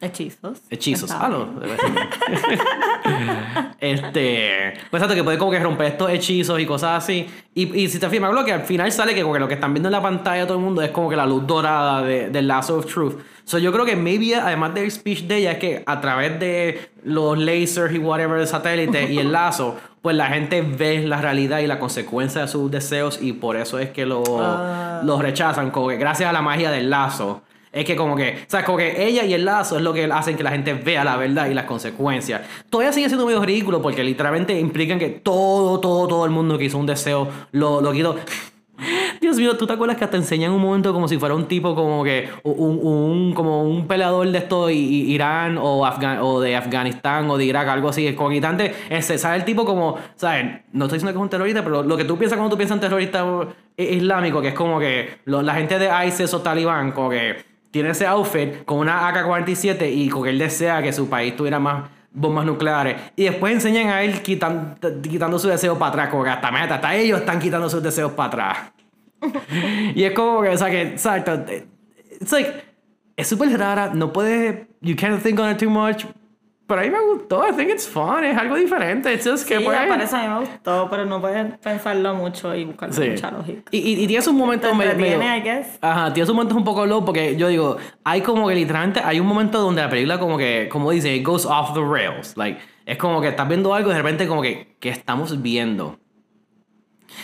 Hechizos. Hechizos. Ah, no. este. Pues que puede como que romper estos hechizos y cosas así. Y, y si te fijas, lo que al final sale que, como que lo que están viendo en la pantalla todo el mundo es como que la luz dorada del de Lasso of Truth. So yo creo que maybe, además del speech de ella, es que a través de los lasers y whatever del satélite y el lazo, pues la gente ve la realidad y la consecuencia de sus deseos y por eso es que lo, ah. los rechazan. Como que gracias a la magia del lazo es que como que, o sea, como que ella y el lazo es lo que hacen que la gente vea la verdad y las consecuencias. Todavía sigue siendo medio ridículo porque literalmente implican que todo, todo, todo el mundo que hizo un deseo lo, lo quitó. Dios mío, ¿tú te acuerdas que hasta enseñan un momento como si fuera un tipo como que un, un como un peleador de esto Irán o, o de Afganistán o de Irak, algo así, con instante, ese, ¿sabes? El tipo como, ¿sabes? No estoy diciendo que es un terrorista, pero lo que tú piensas cuando tú piensas en terrorista islámico, que es como que la gente de ISIS o talibán, como que tiene ese outfit con una AK-47 y con que él desea que su país tuviera más bombas nucleares. Y después enseñan a él quitando su deseo para atrás, como que hasta meta, hasta ellos están quitando sus deseos para atrás. y es como que, o sea, que, exacto. It's like, es súper rara, no puedes, you can't think on it too much. Pero a mí me gustó, I think it's fun, es algo diferente. It's just que Sí, pues, parece a mí me gustó, pero no puedes pensarlo mucho y buscar Sí. mucha lógica. Y, y, y tienes un momento medio- entretiene, I guess. Ajá, tienes un momento un poco low porque yo digo, hay como que literalmente hay un momento donde la película como que, como dice, it goes off the rails. Like, es como que estás viendo algo y de repente como que, ¿qué estamos viendo?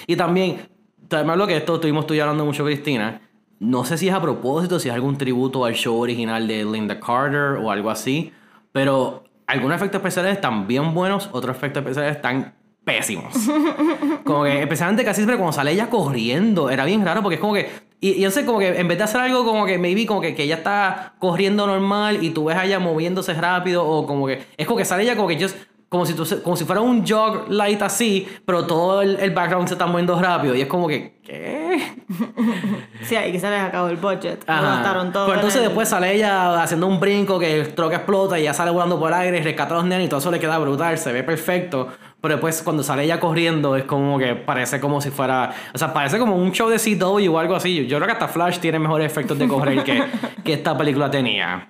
Y también, también hablo que esto estuvimos tú hablando mucho, Cristina. No sé si es a propósito, si es algún tributo al show original de Linda Carter o algo así, pero algunos efectos especiales están bien buenos, otros efectos especiales están pésimos. Como que, especialmente casi siempre cuando sale ella corriendo, era bien raro porque es como que. Y, y yo sé, como que en vez de hacer algo como que maybe como que, que ella está corriendo normal y tú ves a ella moviéndose rápido o como que. Es como que sale ella como que just. Como si, tú, como si fuera un jog light así, pero todo el, el background se está moviendo rápido. Y es como que, ¿qué? Sí, ahí que se les acabó el budget. Gastaron todo. Pero en entonces el- después sale ella haciendo un brinco que el troca explota y ya sale volando por el aire y rescata a los nenes y todo eso le queda brutal, se ve perfecto. Pero después cuando sale ella corriendo es como que parece como si fuera... O sea, parece como un show de CW o algo así. Yo creo que hasta Flash tiene mejores efectos de correr que, que esta película tenía.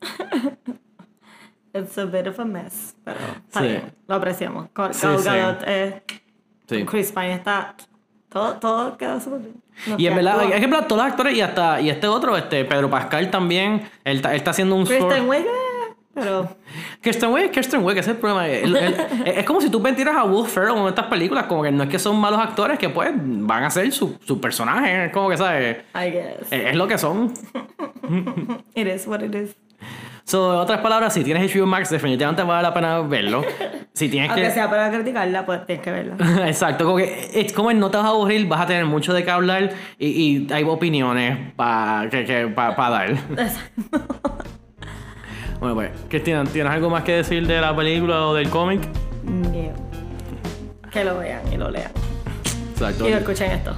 It's a bit of a mess, pero está Sí. bien. Lo apreciamos. Gal Sí, Gal sí. Gadot, eh, Sí. Chris Pine está... Todo, todo quedó súper bien. Y en verdad, es que todos los actores y hasta y este otro, este Pedro Pascal también, él, está- él está haciendo un Kristen Wiig, pero... Kirsten Wiig, Kirsten Wiig, ese es el problema. Es como si tú metieras a Will Ferrell en estas películas, como que no es que son malos actores, que pues van a ser su, su personaje, es como que, ¿sabes? I guess. Es, es lo que son. It is what it is. So, en otras palabras, si tienes HBO Max, definitivamente vale la pena verlo. Si tienes Aunque que... sea para criticarla, pues tienes que verla. Exacto, como que es como no te vas a aburrir, vas a tener mucho de qué hablar y, y hay opiniones para que, que, pa- pa dar. bueno, pues, Cristina, ¿tienes algo más que decir de la película o del cómic? No. Que lo vean y lo lean. Exacto. Y lo escuchen esto.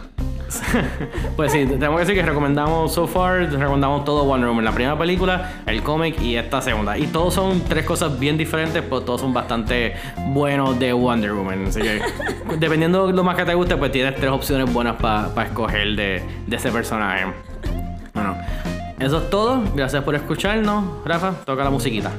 Pues sí, tenemos que decir que recomendamos so far, recomendamos todo Wonder Woman, la primera película, el cómic y esta segunda. Y todos son tres cosas bien diferentes, pero todos son bastante buenos de Wonder Woman. Así que, dependiendo de lo más que te guste, pues tienes tres opciones buenas para escoger de, de ese personaje. Bueno, eso es todo. Gracias por escucharnos. Rafa, toca la musiquita.